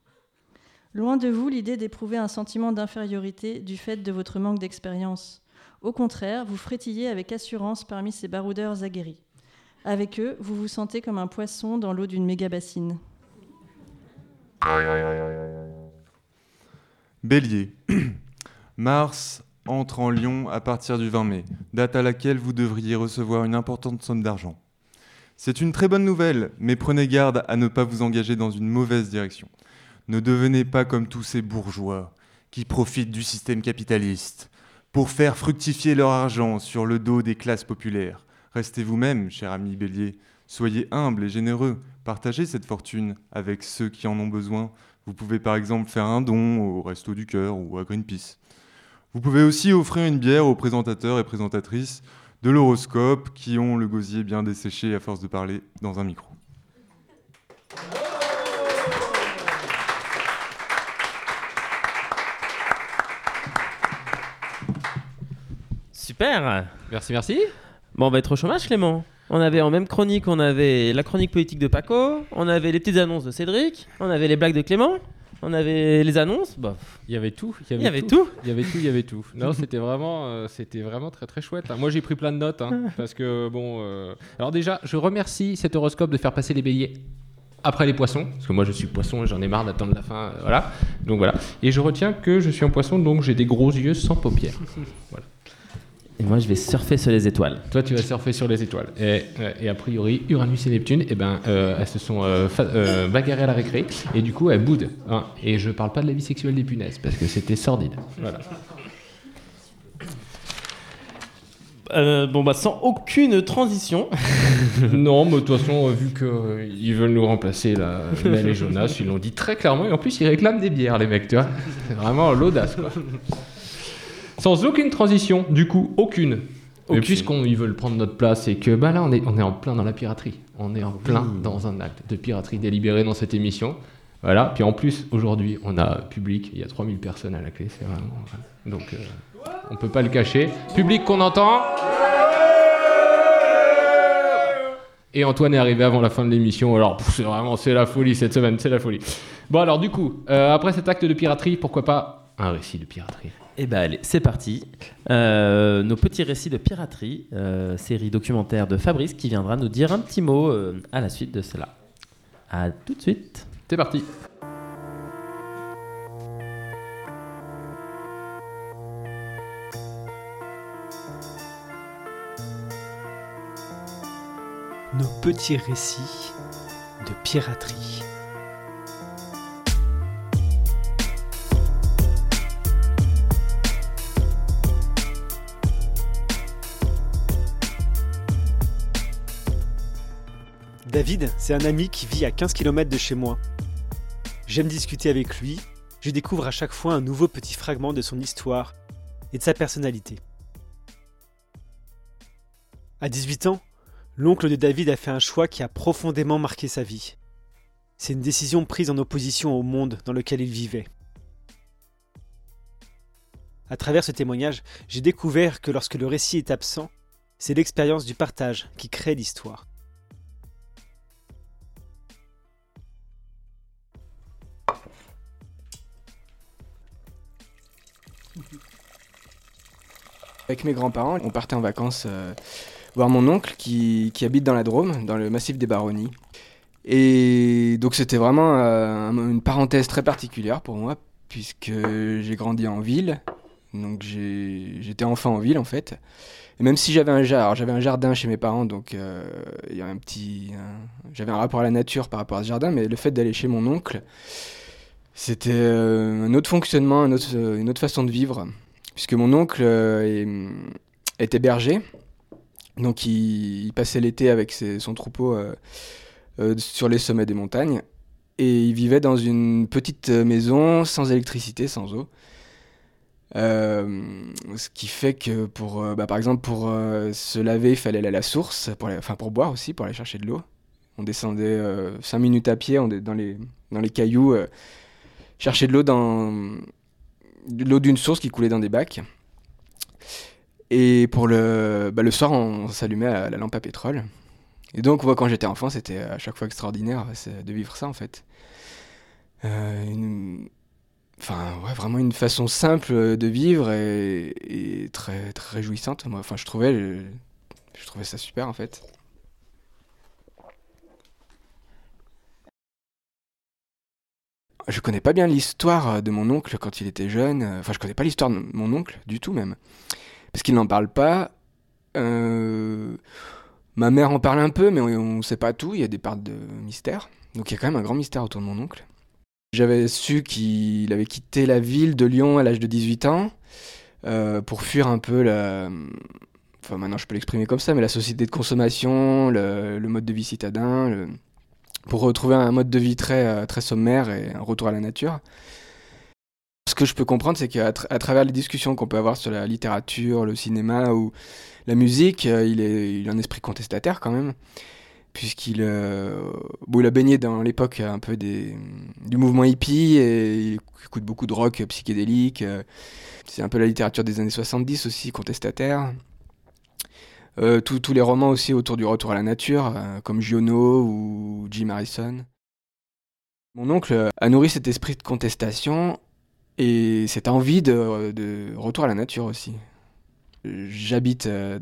[SPEAKER 16] Loin de vous l'idée d'éprouver un sentiment d'infériorité du fait de votre manque d'expérience. Au contraire, vous frétillez avec assurance parmi ces baroudeurs aguerris. Avec eux, vous vous sentez comme un poisson dans l'eau d'une méga bassine.
[SPEAKER 15] Bélier. Mars entre en Lion à partir du 20 mai, date à laquelle vous devriez recevoir une importante somme d'argent. C'est une très bonne nouvelle, mais prenez garde à ne pas vous engager dans une mauvaise direction. Ne devenez pas comme tous ces bourgeois qui profitent du système capitaliste pour faire fructifier leur argent sur le dos des classes populaires. Restez vous-même, cher ami Bélier. Soyez humble et généreux. Partagez cette fortune avec ceux qui en ont besoin. Vous pouvez par exemple faire un don au Resto du Cœur ou à Greenpeace. Vous pouvez aussi offrir une bière aux présentateurs et présentatrices de l'horoscope qui ont le gosier bien desséché à force de parler dans un micro.
[SPEAKER 2] Super
[SPEAKER 1] Merci, merci.
[SPEAKER 2] Bon, on va être au chômage, Clément. On avait en même chronique, on avait la chronique politique de Paco, on avait les petites annonces de Cédric, on avait les blagues de Clément, on avait les annonces. Bah,
[SPEAKER 1] Il y avait tout.
[SPEAKER 2] Il y avait tout.
[SPEAKER 1] Il y avait tout, il y avait tout. Non, c'était vraiment, euh, c'était vraiment très très chouette. hein. Moi, j'ai pris plein de notes hein, parce que bon. euh, Alors déjà, je remercie cet horoscope de faire passer les béliers après les poissons, parce que moi je suis poisson et j'en ai marre d'attendre la fin. euh, voilà. Donc voilà. Et je retiens que je suis un poisson, donc j'ai des gros yeux sans paupières. voilà.
[SPEAKER 2] Et moi, je vais surfer sur les étoiles.
[SPEAKER 1] Toi, tu vas surfer sur les étoiles. Et, euh, et a priori, Uranus et Neptune, eh ben, euh, elles se sont euh, euh, bagarrées à la récré. Et du coup, elles boudent. hein. Et je parle pas de la vie sexuelle des punaises, parce que c'était sordide. Voilà.
[SPEAKER 2] Euh, bon, bah, sans aucune transition.
[SPEAKER 1] non, mais de toute façon, euh, vu qu'ils veulent nous remplacer, là, Mel et Jonas, ils l'ont dit très clairement. Et en plus, ils réclament des bières, les mecs, tu vois. C'est vraiment l'audace, quoi. Sans aucune transition, du coup, aucune.
[SPEAKER 2] Aucune.
[SPEAKER 1] puisqu'ils veulent prendre notre place et que bah là, on est, on est en plein dans la piraterie. On est en plein dans un acte de piraterie délibéré dans cette émission. Voilà. Puis en plus, aujourd'hui, on a public. Il y a 3000 personnes à la clé. C'est vraiment. Donc, euh, on peut pas le cacher. Public qu'on entend. Et Antoine est arrivé avant la fin de l'émission. Alors, c'est vraiment, c'est la folie cette semaine, c'est la folie. Bon, alors, du coup, euh, après cet acte de piraterie, pourquoi pas un récit de piraterie?
[SPEAKER 2] Et bah allez, c'est parti. Euh, nos petits récits de piraterie, euh, série documentaire de Fabrice qui viendra nous dire un petit mot euh, à la suite de cela. À tout de suite.
[SPEAKER 1] C'est parti.
[SPEAKER 17] Nos petits récits de piraterie. David, c'est un ami qui vit à 15 km de chez moi. J'aime discuter avec lui, je découvre à chaque fois un nouveau petit fragment de son histoire et de sa personnalité. À 18 ans, l'oncle de David a fait un choix qui a profondément marqué sa vie. C'est une décision prise en opposition au monde dans lequel il vivait. À travers ce témoignage, j'ai découvert que lorsque le récit est absent, c'est l'expérience du partage qui crée l'histoire.
[SPEAKER 18] Avec mes grands-parents, on partait en vacances euh, voir mon oncle qui, habite dans la Drôme, dans le massif des Baronnies. Et donc c'était vraiment euh, un- une parenthèse très particulière pour moi, puisque j'ai grandi en ville. Donc j'étais enfant en ville en fait. Et même si j'avais un jardin, j'avais un jardin chez mes parents, donc euh, il y a un petit, j'avais un rapport à la nature par rapport à ce jardin, mais le fait d'aller chez mon oncle, c'était un autre fonctionnement, une autre façon de vivre, puisque mon oncle euh, est- était berger, donc il, passait l'été avec son troupeau euh, euh, sur les sommets des montagnes, et il vivait dans une petite euh, maison sans électricité, sans eau. Euh, ce qui fait que pour, euh, bah, par exemple, pour euh, se laver, il fallait aller à la source, pour enfin pour boire aussi, pour aller chercher de l'eau. On descendait 5 minutes à pied dans, les, dans les cailloux, euh, chercher de l'eau dans l'eau d'une source qui coulait dans des bacs. Et pour le, bah, le soir, on s'allumait à la lampe à pétrole. Et donc, moi, quand j'étais enfant, c'était à chaque fois extraordinaire c'est de vivre ça, en fait. Euh, Enfin, ouais, vraiment une façon simple de vivre et, très, très réjouissante. Moi, enfin, je trouvais, je trouvais ça super, en fait. Je connais pas bien l'histoire de mon oncle quand il était jeune. Enfin, je connais pas l'histoire de mon oncle du tout, même. Parce qu'il n'en parle pas. Euh, Ma mère en parle un peu, mais on ne sait pas tout. Il y a des parts de mystère. Donc il y a quand même un grand mystère autour de mon oncle. J'avais su qu'il avait quitté la ville de Lyon à l'âge de 18 ans euh, pour fuir un peu la. Enfin, maintenant je peux l'exprimer comme ça, mais la société de consommation, le, mode de vie citadin, pour retrouver un mode de vie très, euh, très sommaire et un retour à la nature. Ce que je peux comprendre, c'est qu'à travers les discussions qu'on peut avoir sur la littérature, le cinéma ou la musique, euh, il, est, a un esprit contestataire quand même, puisqu'il euh, a baigné dans l'époque un peu du mouvement hippie et il écoute beaucoup de rock psychédélique. C'est un peu la littérature des années 70 aussi, contestataire. Euh, tous- les romans aussi autour du retour à la nature, euh, comme Giono ou Jim Harrison. Mon oncle a nourri cet esprit de contestation et cette envie de, retour à la nature aussi. J'habite, euh,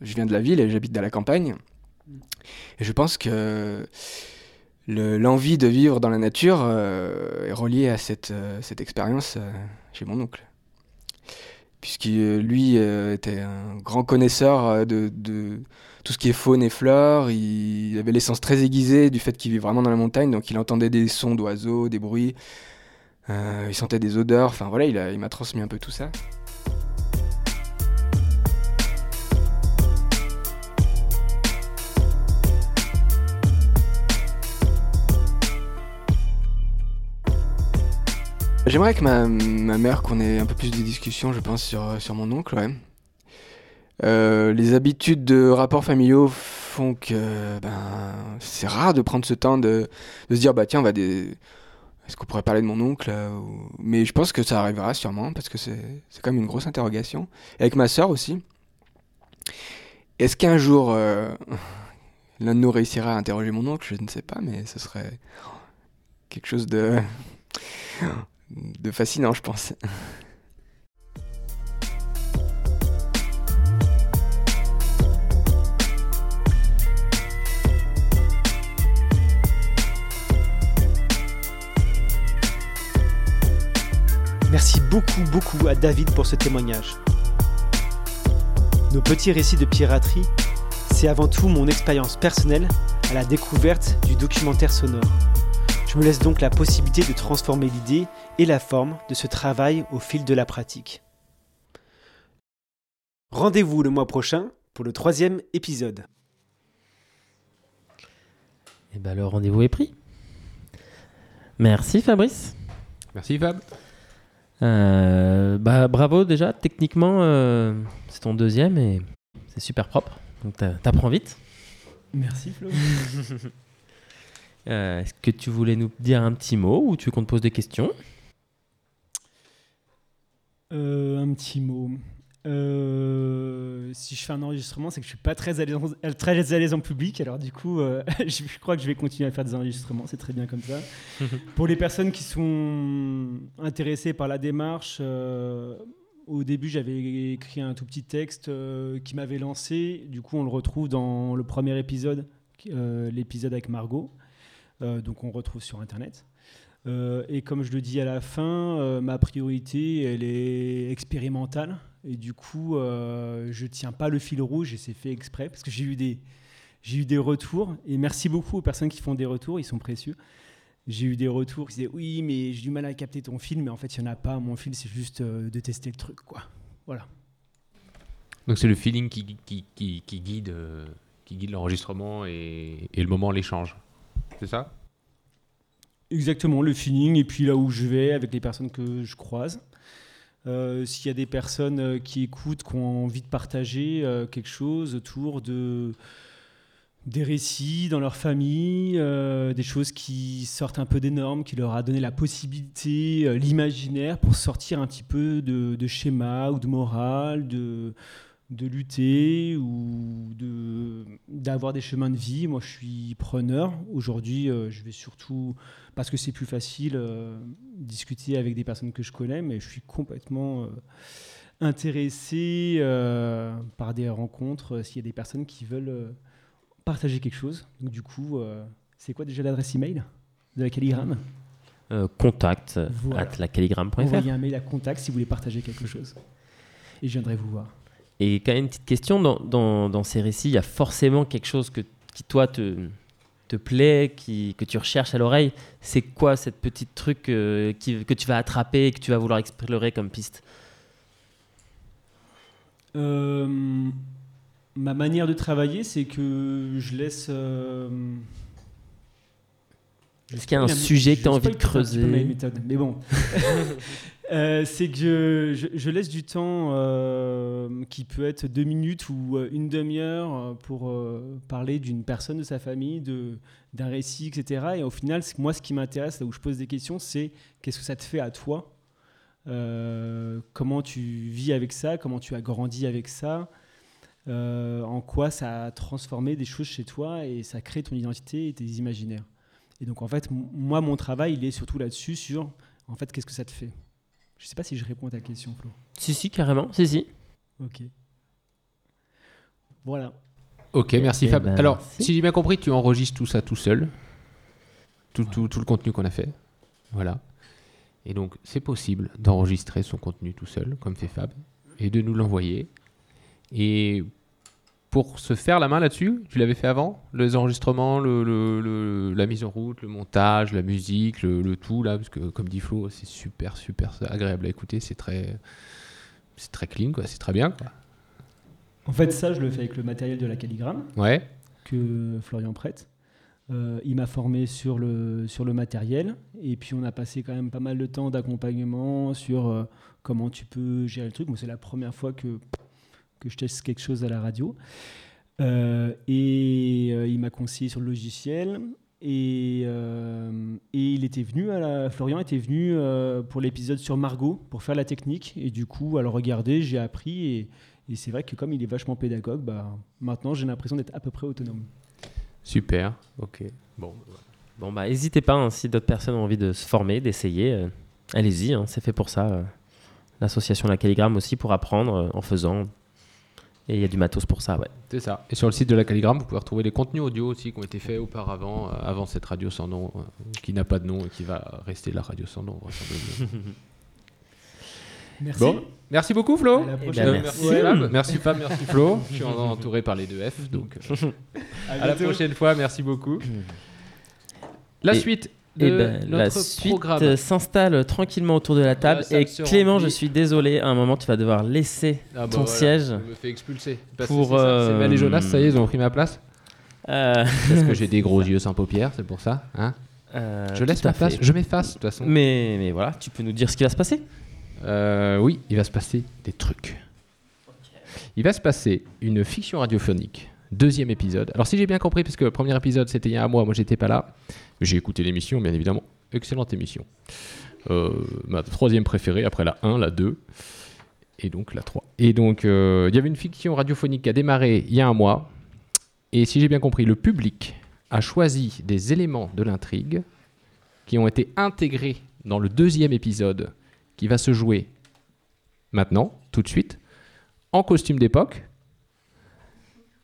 [SPEAKER 18] je viens de la ville et j'habite dans la campagne. Et je pense que le- l'envie de vivre dans la nature euh, est reliée à cette, euh, expérience euh, chez mon oncle. Puisqu'il, lui, euh, était un grand connaisseur euh, de, tout ce qui est faune et flore. Il avait l'essence très aiguisée du fait qu'il vit vraiment dans la montagne, donc il entendait des sons d'oiseaux, des bruits. Euh, il sentait des odeurs, enfin voilà, il m'a transmis un peu tout ça. J'aimerais que ma, ma mère qu'on ait un peu plus de discussions, je pense, sur, sur mon oncle, ouais. Euh, les habitudes de rapports familiaux font que ben, c'est rare de prendre ce temps de, de se dire bah tiens on va est-ce qu'on pourrait parler de mon oncle euh, mais je pense que ça arrivera sûrement parce que c'est quand même une grosse interrogation. Avec ma sœur aussi. Est-ce qu'un jour euh, l'un de nous réussira à interroger mon oncle? Je ne sais pas mais ce serait quelque chose de de fascinant je pense
[SPEAKER 17] Merci beaucoup, beaucoup à David pour ce témoignage. Nos petits récits de piraterie, c'est avant tout mon expérience personnelle à la découverte du documentaire sonore. Je me laisse donc la possibilité de transformer l'idée et la forme de ce travail au fil de la pratique. Rendez-vous le mois prochain pour le troisième épisode.
[SPEAKER 2] Et ben le rendez-vous est pris. Merci Fabrice.
[SPEAKER 1] Merci Fab.
[SPEAKER 2] Euh, bah bravo déjà, techniquement euh, c'est ton deuxième et c'est super propre. Donc t'a- t'apprends vite.
[SPEAKER 19] Merci Flo.
[SPEAKER 2] Euh, Est-ce que tu voulais nous dire un petit mot ou tu veux qu'on te pose des questions?
[SPEAKER 19] Euh, un petit mot. Euh, si je fais un enregistrement, c'est que je suis pas très à l'aise en, très à l'aise en public. Alors du coup, euh, je, crois que je vais continuer à faire des enregistrements. C'est très bien comme ça. Pour les personnes qui sont intéressées par la démarche, euh, au début, j'avais écrit un tout petit texte qui m'avait lancé. Du coup, on le retrouve dans le premier épisode, l'épisode avec Margot. Euh, donc, on retrouve sur Internet. Euh, et comme je le dis à la fin, euh, ma priorité, elle est expérimentale. Et du coup, je tiens pas le fil rouge et c'est fait exprès parce que j'ai eu des, j'ai eu des retours. Et merci beaucoup aux personnes qui font des retours, ils sont précieux. J'ai eu des retours qui disaient oui, mais j'ai du mal à capter ton film, mais en fait, il n'y en a pas. Mon film, c'est juste de tester le truc, quoi. Voilà.
[SPEAKER 1] Donc c'est le feeling qui, guide, qui guide l'enregistrement et, et le moment, l'échange. C'est ça?
[SPEAKER 19] Exactement, le feeling et puis là où je vais avec les personnes que je croise. Euh, S'il y a des personnes euh, qui écoutent, qui ont envie de partager euh, quelque chose autour de des récits dans leur famille, des choses qui sortent un peu des normes, qui leur a donné la possibilité, l'imaginaire pour sortir un petit peu de, de schéma ou de morale, de, de lutter ou de d'avoir des chemins de vie. Moi, je suis preneur. Aujourd'hui, euh, je vais surtout parce que c'est plus facile euh, discuter avec des personnes que je connais, mais je suis complètement euh, intéressé par des rencontres. S'il y a des personnes qui veulent partager quelque chose, donc du coup, c'est quoi déjà l'adresse email de la Calligramme?
[SPEAKER 2] Contact
[SPEAKER 19] Voilà.
[SPEAKER 2] at lacalligramme.fr.
[SPEAKER 19] Envoyez un mail à contact si vous voulez partager quelque chose, et je viendrai vous voir.
[SPEAKER 2] Et quand même une petite question, dans, dans, dans ces récits, il y a forcément quelque chose que, qui, toi, te, te plaît, qui, que tu recherches à l'oreille. C'est quoi cette petite truc euh, qui, que tu vas attraper et que tu vas vouloir explorer comme piste?
[SPEAKER 19] Euh, ma manière de travailler, c'est que je laisse. euh,
[SPEAKER 2] Est-ce qu'il y a un
[SPEAKER 19] je-
[SPEAKER 2] sujet que tu as envie de creuser?
[SPEAKER 19] mais bon. Euh, c'est que je, laisse du temps euh, qui peut être deux minutes ou euh, une demi-heure pour parler d'une personne de sa famille, d'un récit, etc. Et au final, moi, ce qui m'intéresse, là où je pose des questions, c'est qu'est-ce que ça te fait à toi? Comment tu vis avec ça? Comment tu as grandi avec ça? En quoi ça a transformé des choses chez toi et ça crée ton identité et tes imaginaires? Et donc, en fait, moi, mon travail, il est surtout là-dessus, sur, en fait, qu'est-ce que ça te fait? Je sais pas si je réponds à ta question, Flo.
[SPEAKER 2] Si, si, carrément. Si, si.
[SPEAKER 19] Ok. Voilà.
[SPEAKER 1] Ok, merci
[SPEAKER 19] Eh
[SPEAKER 1] Fab.
[SPEAKER 19] ben,
[SPEAKER 1] Alors,
[SPEAKER 19] merci.
[SPEAKER 1] si j'ai bien compris, tu enregistres tout ça tout seul. Tout, tout, tout le contenu qu'on a fait. Voilà. Et donc, c'est possible d'enregistrer son contenu tout seul, comme fait Fab, et de nous l'envoyer. Et pour se faire la main là-dessus, tu l'avais fait avant Les enregistrements, le, le- le- la mise en route, le montage, la musique, le, tout, là, parce que comme dit Flo, c'est super, super agréable à écouter. C'est très, c'est très clean, quoi. C'est très bien, quoi.
[SPEAKER 19] En fait, ça, je le fais avec le matériel de la calligramme
[SPEAKER 1] Ouais.
[SPEAKER 19] que Florian prête. Euh, il m'a formé sur le, sur le matériel et puis on a passé quand même pas mal de temps d'accompagnement sur euh, comment tu peux gérer le truc. Moi, c'est la première fois que, que je teste quelque chose à la radio. Euh, et euh, il m'a conseillé sur le logiciel. Et, euh, et il était venu, à Florian était venu pour l'épisode sur Margot pour faire la technique. Et du coup, à le regarder, j'ai appris. Et, et c'est vrai que comme il est vachement pédagogue, bah, maintenant j'ai l'impression d'être à peu près autonome.
[SPEAKER 1] Super. Ok. Bon.
[SPEAKER 2] Bon, bah, n'hésitez pas, hein, si d'autres personnes ont envie de se former, d'essayer, allez-y, hein, c'est fait pour ça. L'association La Calligramme aussi pour apprendre en faisant. Et il y a du matos pour ça, ouais.
[SPEAKER 1] C'est ça. Et sur le site de la Calligramme, vous pouvez retrouver les contenus audio aussi qui ont été faits auparavant, euh, avant cette radio sans nom, euh, qui n'a pas de nom et qui va rester la radio sans nom. vraisemblablement.
[SPEAKER 19] Merci.
[SPEAKER 1] Bon, merci beaucoup Flo.
[SPEAKER 19] La
[SPEAKER 1] Euh,
[SPEAKER 19] prochaine.
[SPEAKER 1] merci,
[SPEAKER 19] Ouais.
[SPEAKER 1] Fab. merci Fab, merci Flo. Je suis en- entouré par les deux F, donc euh,
[SPEAKER 19] À
[SPEAKER 1] à, la prochaine fois. Merci beaucoup. La
[SPEAKER 2] Et-
[SPEAKER 1] suite
[SPEAKER 2] eh
[SPEAKER 1] de
[SPEAKER 2] ben,
[SPEAKER 1] notre
[SPEAKER 2] la suite
[SPEAKER 1] programme.
[SPEAKER 2] euh, s'installe tranquillement autour de la table. et Clément, je suis désolé, à un moment, tu vas devoir laisser
[SPEAKER 1] Ah bah
[SPEAKER 2] ton
[SPEAKER 1] voilà,
[SPEAKER 2] siège.
[SPEAKER 1] Je me fais expulser. Parce
[SPEAKER 2] pour.
[SPEAKER 1] c'est Mel et Jonas, ça y est, ils ont pris ma place.
[SPEAKER 2] Euh,
[SPEAKER 1] Parce que j'ai des gros yeux sans paupières, c'est pour ça. Hein
[SPEAKER 2] Euh,
[SPEAKER 1] je laisse ma place,
[SPEAKER 2] fait.
[SPEAKER 1] je m'efface de toute façon.
[SPEAKER 2] Mais, mais voilà, tu peux nous dire ce qui va se passer
[SPEAKER 1] Euh, oui, il va se passer des trucs. Il va se passer une fiction radiophonique, deuxième épisode. Alors si j'ai bien compris, parce que le premier épisode c'était il y a un mois, moi j'étais pas là. J'ai écouté l'émission, bien évidemment. Excellente émission. Euh, ma troisième préférée, après la 1, la 2, et donc la 3. Et donc euh, il y avait une fiction radiophonique qui a démarré il y a un mois. Et si j'ai bien compris, le public a choisi des éléments de l'intrigue qui ont été intégrés dans le deuxième épisode qui va se jouer maintenant, tout de suite, en costume d'époque.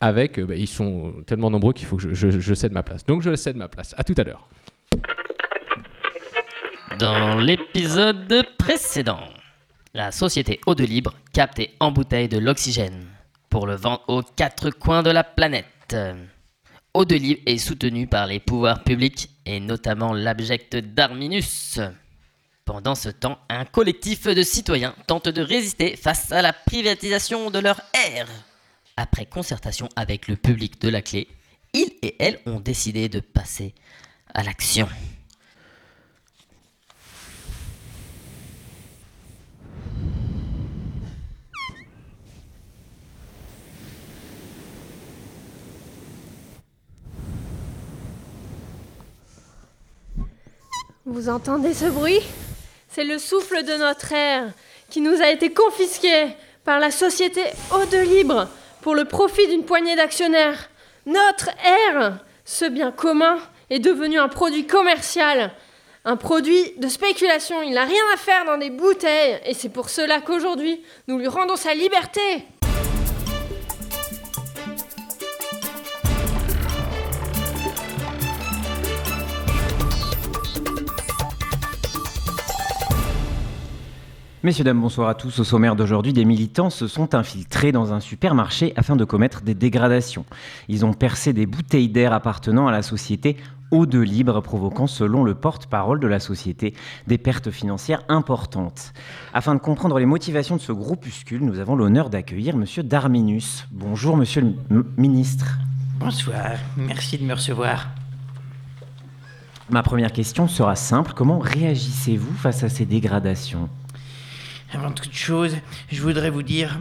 [SPEAKER 1] Avec, euh, bah, ils sont tellement nombreux qu'il faut que je, cède ma place. Donc je cède ma place. À tout à l'heure.
[SPEAKER 20] Dans l'épisode précédent, la société Eau de Libre capte et embouteille de l'oxygène pour le vendre aux quatre coins de la planète. Eau de Libre est soutenue par les pouvoirs publics et notamment l'abject Darminus. Pendant ce temps, un collectif de citoyens tente de résister face à la privatisation de leur air. Après concertation avec le public de la clé, ils et elle ont décidé de passer à l'action.
[SPEAKER 21] Vous entendez ce bruit? C'est le souffle de notre air qui nous a été confisqué par la société Eau de Libre pour le profit d'une poignée d'actionnaires. Notre air, ce bien commun, est devenu un produit commercial, un produit de spéculation. Il n'a rien à faire dans des bouteilles et c'est pour cela qu'aujourd'hui, nous lui rendons sa liberté.
[SPEAKER 6] Messieurs, dames, bonsoir à tous. Au sommaire d'aujourd'hui, des militants se sont infiltrés dans un supermarché afin de commettre des dégradations. Ils ont percé des bouteilles d'air appartenant à la société Eau de Libre, provoquant, selon le porte-parole de la société, des pertes financières importantes. Afin de comprendre les motivations de ce groupuscule, nous avons l'honneur d'accueillir Monsieur Darminus. Bonjour, Monsieur le ministre.
[SPEAKER 22] Bonsoir, merci de me recevoir.
[SPEAKER 6] Ma première question sera simple. Comment réagissez-vous face à ces dégradations?
[SPEAKER 22] Avant toute chose, je voudrais vous dire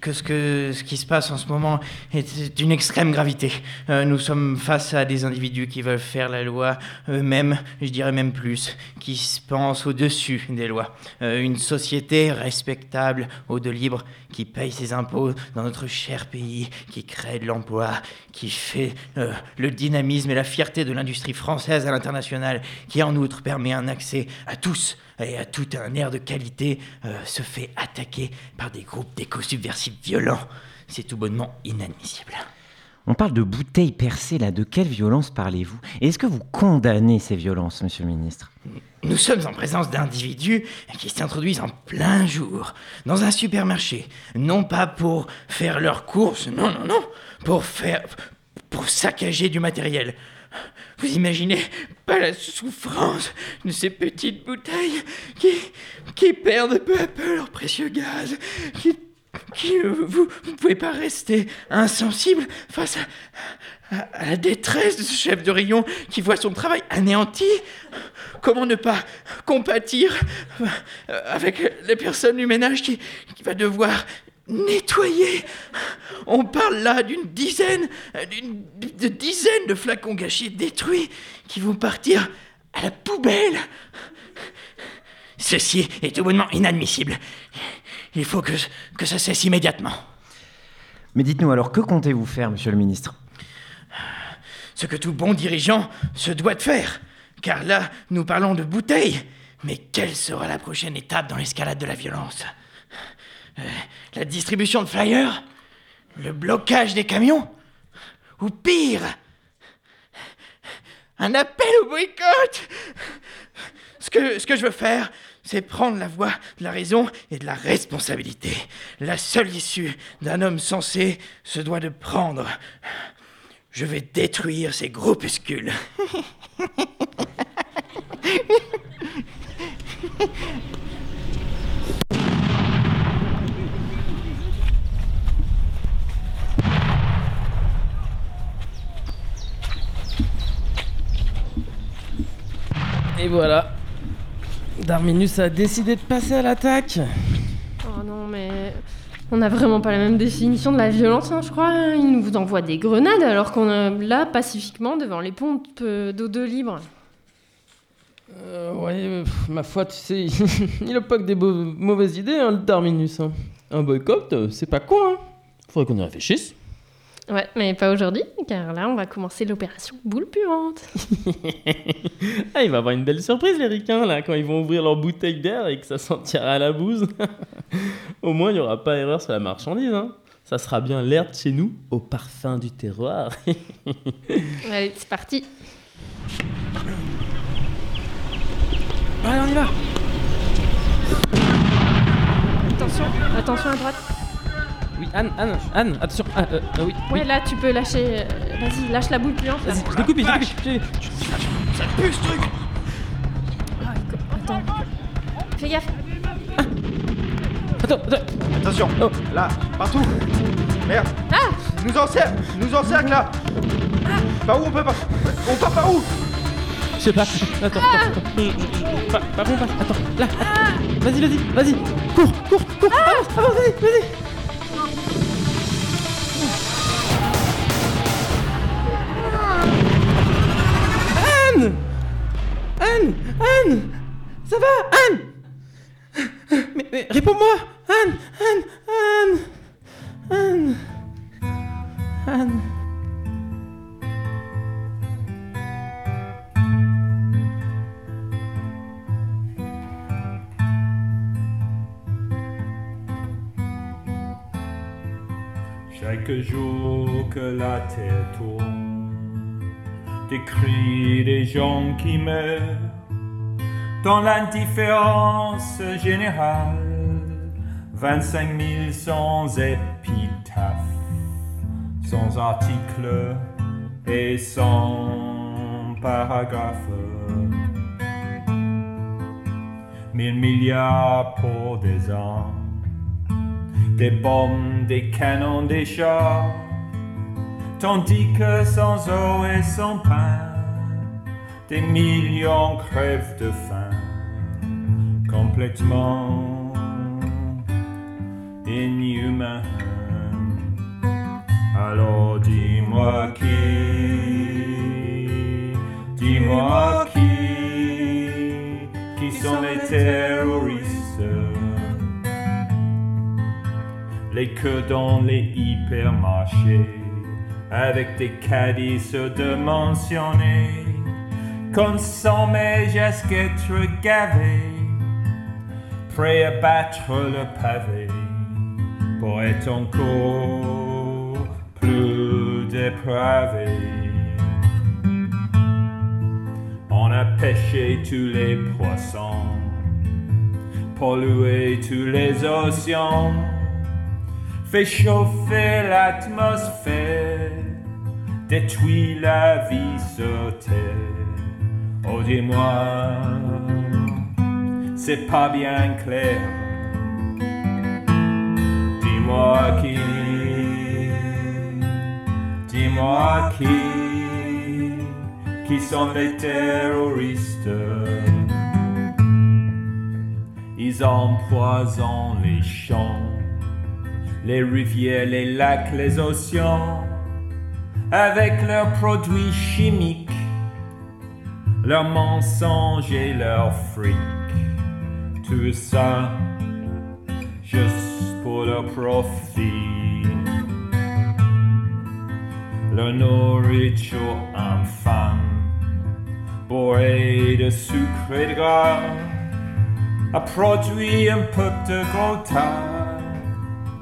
[SPEAKER 22] que ce, que ce qui se passe en ce moment est d'une extrême gravité. Euh, nous sommes face à des individus qui veulent faire la loi eux-mêmes, je dirais même plus, qui se pensent au-dessus des lois. Euh, une société respectable, au de libre, qui paye ses impôts dans notre cher pays, qui crée de l'emploi, qui fait euh, le dynamisme et la fierté de l'industrie française à l'international, qui en outre permet un accès à tous et à tout un air de qualité, euh, se fait attaquer par des groupes d'éco-subversifs violents. C'est tout bonnement inadmissible.
[SPEAKER 6] On parle de bouteilles percées, là. De quelle violence parlez-vous? Et est-ce que vous condamnez ces violences, Monsieur le ministre?
[SPEAKER 22] Nous sommes en présence d'individus qui s'introduisent en plein jour dans un supermarché, non pas pour faire leurs courses, non, non, non, pour faire. pour saccager du matériel. Vous imaginez pas la souffrance de ces petites bouteilles qui, perdent peu à peu leur précieux gaz, qui, vous ne pouvez pas rester insensible face à, la détresse de ce chef de rayon qui voit son travail anéanti. Comment ne pas compatir avec les personnes du ménage qui, qui va devoir nettoyer On parle là d'une dizaine, d'une de dizaines de flacons gâchés détruits qui vont partir à la poubelle. Ceci est tout bonnement inadmissible. Il faut que, que ça cesse immédiatement.
[SPEAKER 6] Mais dites-nous alors, que comptez-vous faire, Monsieur le ministre?
[SPEAKER 22] Ce que tout bon dirigeant se doit de faire. Car là, nous parlons de bouteilles. Mais quelle sera la prochaine étape dans l'escalade de la violence? Euh, La distribution de flyers Le blocage des camions Ou pire Un appel au boycott ce que, ce que je veux faire, c'est prendre la voie de la raison et de la responsabilité. La seule issue d'un homme sensé se doit de prendre. Je vais détruire ces groupuscules.
[SPEAKER 2] Et voilà. Darminus a décidé de passer à l'attaque.
[SPEAKER 21] Oh non, mais on n'a vraiment pas la même définition de la violence, hein, je crois. Il nous envoie des grenades alors qu'on est là pacifiquement devant les pompes euh, d'eau de libre.
[SPEAKER 2] Euh, ouais, euh, pff, ma foi, tu sais, il a pas que des mauvaises idées, hein, le Darminus. hein. Un boycott, euh, c'est pas con, hein. Faudrait qu'on y réfléchisse.
[SPEAKER 21] Ouais, mais pas aujourd'hui, car là, on va commencer l'opération boule puante.
[SPEAKER 2] Ah, il va avoir une belle surprise, les ricains, là, quand ils vont ouvrir leur bouteille d'air et que ça sentira à la bouse. au moins, il n'y aura pas erreur sur la marchandise, hein. Ça sera bien l'air de chez nous, au parfum du terroir.
[SPEAKER 21] Allez, c'est parti.
[SPEAKER 2] Allez, on y va
[SPEAKER 21] Attention, attention à droite.
[SPEAKER 2] Oui, Anne, Anne, Anne, attention. Ah, euh, euh, oui,
[SPEAKER 21] Ouais, là, tu peux lâcher. euh, Vas-y, lâche la boule puante.
[SPEAKER 2] Vas-y, je découpe, je découpe.
[SPEAKER 22] Ça pue ce truc
[SPEAKER 21] Attends. Fais gaffe.
[SPEAKER 2] Attends, attends.
[SPEAKER 3] Attention, là, partout. Merde.
[SPEAKER 21] Ah
[SPEAKER 3] Nous encercle, nous encercle là. Par où on peut pas? On part par où?
[SPEAKER 2] Je sais pas. Attends, attends, attends. Pas, pas bon, pas. Attends, là. Vas-y, vas-y, vas-y. Cours, cours, cours. Avance, avance, vas-y, vas-y. Anne Anne
[SPEAKER 22] Ça va Anne? Mais, réponds-moi. Anne Anne Anne Anne Anne.
[SPEAKER 23] Chaque jour que la terre tourne, des cris des gens qui meurent dans l'indifférence générale. 25 000 sans épitaphe, sans article et sans paragraphe. Mille milliards pour des ans des bombes, des canons, des chars, tandis que sans eau et sans pain, des millions crèvent de faim, complètement inhumain. Alors dis-moi qui, dis-moi qui, qui sont les terroristes? Les queues dans les hypermarchés, avec des caddies sent mes gestes être gavés, prêt à battre le pavé, pour être encore plus dépravé. On a pêché tous les poissons, pollué tous les océans fait chauffer l'atmosphère, détruit la vie sur terre. Oh dis-moi, c'est pas bien clair. Dis-moi qui, dis-moi qui, qui sont les terroristes. Ils empoisonnent les champs les rivières, les lacs, les océans, avec leurs produits chimiques, leurs mensonges et leurs fric. Tout ça juste pour leur profit. Leur nourriture infâme, bourrée de sucre et de gras, a produit un peuple de gros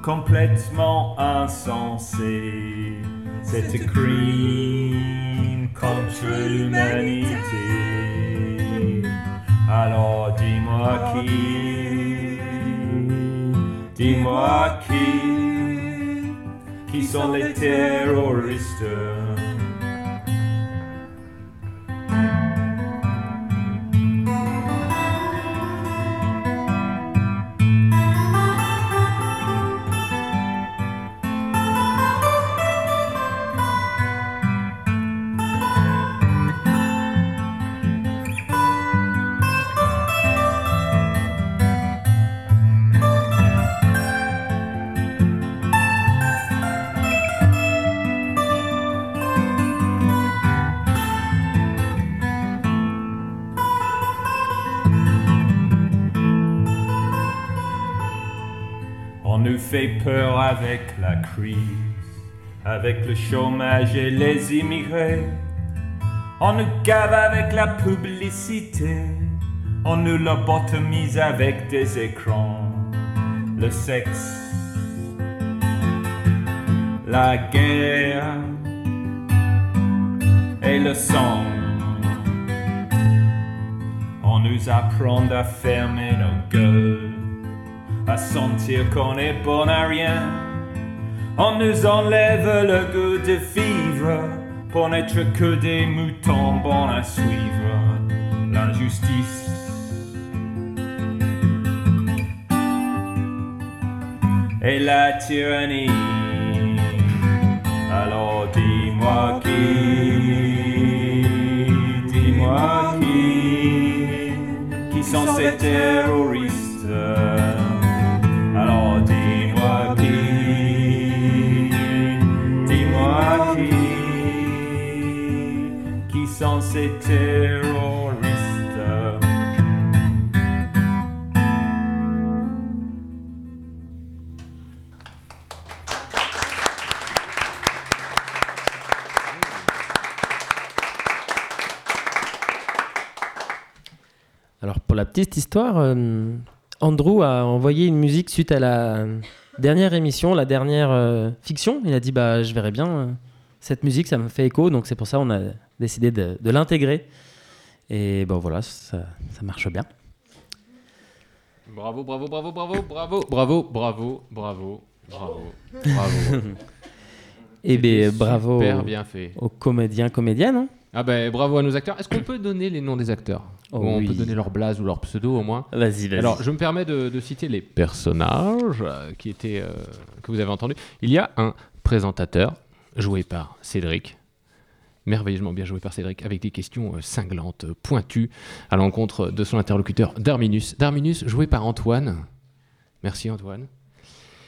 [SPEAKER 23] complètement insensé. Cette crime contre l'humanité. Alors dis-moi qui, dis-moi qui, qui sont les terroristes. Fait peur avec la crise, avec le chômage et les immigrés. On nous gave avec la publicité, on nous lobotomise avec des écrans. Le sexe, la guerre et le sang. On nous apprend à fermer nos gueules à sentir qu'on est bon à rien. On nous enlève le goût de vivre pour n'être que des moutons bons à suivre. L'injustice. Et la tyrannie. Alors dis-moi qui, dis-moi qui, qui sont ces terroristes? ces terroristes.
[SPEAKER 2] Alors pour la petite histoire, euh, Andrew a envoyé une musique suite à la dernière émission, la dernière euh, fiction. Il a dit bah je verrai bien. Euh, cette musique, ça me fait écho, donc c'est pour ça qu'on a décidé de, de l'intégrer. Et bon voilà, ça, ça marche bien.
[SPEAKER 1] Bravo, bravo, bravo, bravo, bravo, bravo, bravo, bravo, bravo, bravo.
[SPEAKER 2] Et bien bravo
[SPEAKER 1] super bien fait.
[SPEAKER 2] aux comédiens, comédiennes. hein.
[SPEAKER 1] Ah ben bravo à nos acteurs. Est-ce qu'on peut donner les noms des acteurs?
[SPEAKER 2] Oh
[SPEAKER 1] Ou On peut donner leur blaze ou leur pseudo au moins?
[SPEAKER 2] Vas-y, vas-y.
[SPEAKER 1] Alors je me permets de, de citer les personnages euh, qui étaient euh, que vous avez entendus. Il y a un présentateur joué par Cédric. Merveilleusement bien joué par Cédric, avec des questions euh, cinglantes, pointues, à l'encontre de son interlocuteur Darminus. Darminus, joué par Antoine. Merci Antoine.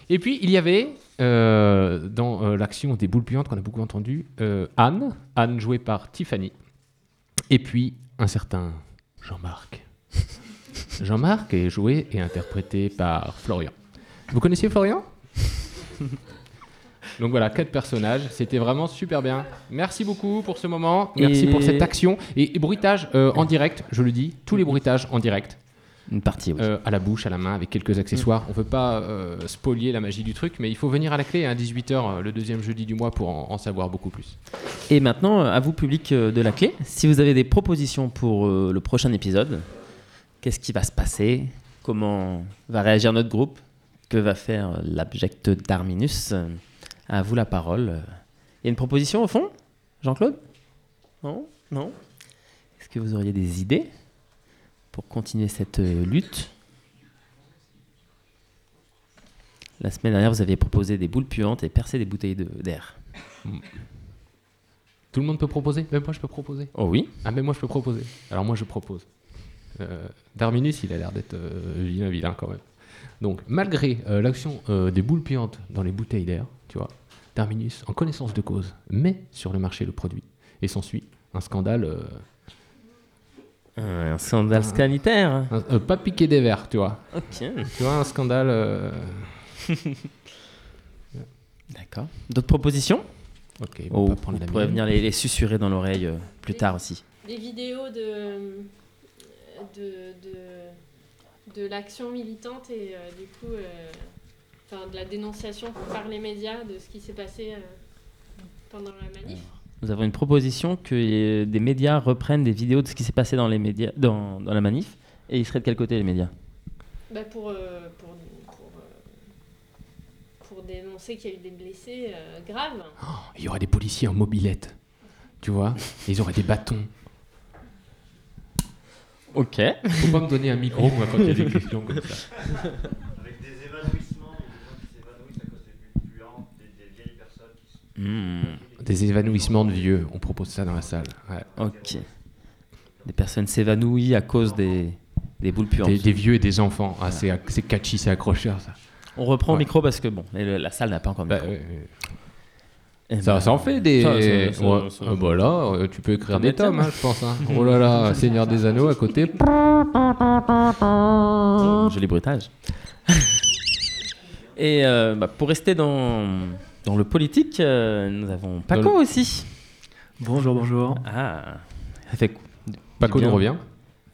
[SPEAKER 1] Et puis, il y avait, euh, dans euh, l'action des boules puantes qu'on a beaucoup entendu, euh, Anne, Anne jouée par Tiffany. Et puis, un certain Jean-Marc. Jean-Marc est joué et interprété par Florian. Vous connaissiez Florian? Donc voilà, quatre personnages. C'était vraiment super bien. Merci beaucoup pour ce moment. Merci
[SPEAKER 2] Et-
[SPEAKER 1] pour cette action. Et, et bruitage euh, en direct, je le dis, tous les bruitages en direct.
[SPEAKER 2] Une partie, oui.
[SPEAKER 1] Euh, à la bouche, à la main, avec quelques accessoires. On ne veut pas euh, spolier la magie du truc, mais il faut venir à la clé à 18h le deuxième jeudi du mois pour en, en savoir beaucoup plus.
[SPEAKER 2] Et maintenant, à vous, public euh, de la clé, si vous avez des propositions pour euh, le prochain épisode, qu'est-ce qui va se passer? Comment va réagir notre groupe? Que va faire euh, l'abject Darminus? Euh, À vous la parole. Il y a une proposition au fond Jean-Claude? Non Non Est-ce que vous auriez des idées pour continuer cette euh, lutte? La semaine dernière, vous aviez proposé des boules puantes et percer des bouteilles de- d'air.
[SPEAKER 1] Tout le monde peut proposer? Même moi, je peux proposer
[SPEAKER 2] Oh oui
[SPEAKER 1] Ah, mais moi, je peux proposer. Alors, moi, je propose. Euh, Darminus, il a l'air d'être euh, vilain, vilain quand même. Donc, malgré euh, l'action euh, des boules puantes dans les bouteilles d'air, tu vois, Darminus, en connaissance de cause, met sur le marché le produit. Et s'ensuit un scandale. euh,
[SPEAKER 2] Un scandale sanitaire
[SPEAKER 1] un- euh, Pas piqué des verres, tu vois.
[SPEAKER 2] Ok.
[SPEAKER 1] Tu vois, un scandale. euh,
[SPEAKER 2] D'accord. D'autres propositions?
[SPEAKER 1] Ok,
[SPEAKER 2] Oh,
[SPEAKER 1] on va prendre
[SPEAKER 2] vous
[SPEAKER 1] la
[SPEAKER 2] pourrez
[SPEAKER 1] mienne.
[SPEAKER 2] venir les, les susurrer dans l'oreille euh, plus tard aussi.
[SPEAKER 21] Des vidéos de, de, de, de l'action militante et euh, du coup, euh, enfin, de la dénonciation par les médias de ce qui s'est passé euh, pendant la manif.
[SPEAKER 2] Nous avons une proposition que des médias reprennent des vidéos de ce qui s'est passé dans, les médias, dans, dans la manif. Et ils seraient de quel côté, les médias?
[SPEAKER 21] Bah, pour, euh, pour, pour, euh, pour dénoncer qu'il y a eu des blessés euh, graves.
[SPEAKER 1] Il y aurait des policiers en mobilette. Tu vois? Et Ils auraient des bâtons.
[SPEAKER 2] Ok.
[SPEAKER 1] Faut pas me donner un micro moi, quand il y a des questions comme ça.
[SPEAKER 24] Avec des évanouissements, des gens qui s'évanouissent à cause des bulles puantes, des, des vieilles
[SPEAKER 1] Hmm. Des évanouissements de vieux. On propose ça dans la salle. Ouais.
[SPEAKER 2] Ok. Des personnes s'évanouissent à cause des, des boules puantes.
[SPEAKER 1] Des, des vieux et des enfants. Ah, c'est, c'est catchy, c'est accrocheur ça.
[SPEAKER 2] On reprend
[SPEAKER 1] Ouais.
[SPEAKER 2] le micro parce que bon, le- la salle n'a pas encore de
[SPEAKER 1] Bah,
[SPEAKER 2] micro. Eh
[SPEAKER 1] Ça,
[SPEAKER 2] ben,
[SPEAKER 1] ça en fait des.
[SPEAKER 2] ça, ça, ça,
[SPEAKER 1] Ouais.
[SPEAKER 2] ça,
[SPEAKER 1] Ah, bah là, euh, tu peux écrire des tomes, hein, je pense. hein. Oh là là, Seigneur des Anneaux à côté.
[SPEAKER 2] Oh, Joli bruitage. Et euh, bah, pour rester dans, dans le politique, euh, nous avons Paco
[SPEAKER 1] le-
[SPEAKER 2] aussi.
[SPEAKER 25] Bonjour, bonjour.
[SPEAKER 2] Ah, ça fait
[SPEAKER 1] Paco nous revient.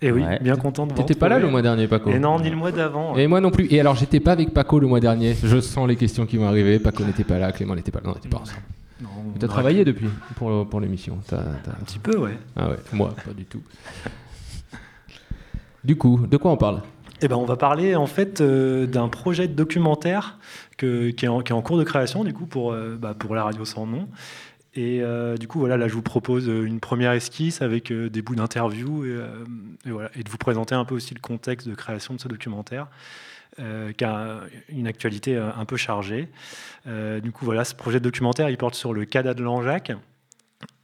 [SPEAKER 25] Et oui,
[SPEAKER 2] Ouais.
[SPEAKER 25] bien content de vous
[SPEAKER 1] T'étais pas là le mois dernier, Paco
[SPEAKER 25] Et non, ni le mois d'avant.
[SPEAKER 1] Et moi non plus. Et alors, j'étais pas avec Paco le mois dernier. Je sens les questions qui vont arriver. Paco n'était pas là, Clément n'était pas là. Non, on n'était pas ensemble.
[SPEAKER 25] Non,
[SPEAKER 1] T'as travaillé
[SPEAKER 25] pu.
[SPEAKER 1] depuis pour, pour l'émission T'as- t'as-
[SPEAKER 25] Un petit peu, ouais.
[SPEAKER 1] Ah ouais, moi, pas du tout. Du coup, de quoi on parle?
[SPEAKER 25] Eh ben, on va parler en fait euh, d'un projet de documentaire qui, est en, cours de création du coup pour, euh, bah, pour la radio sans nom. Et euh, du coup, voilà, là, je vous propose euh, une première esquisse avec des bouts d'interview et, voilà, et de vous présenter un peu aussi le contexte de création de ce documentaire, qui a une actualité un peu chargée. Du coup, voilà, ce projet de documentaire, il porte sur le CADA de Langeac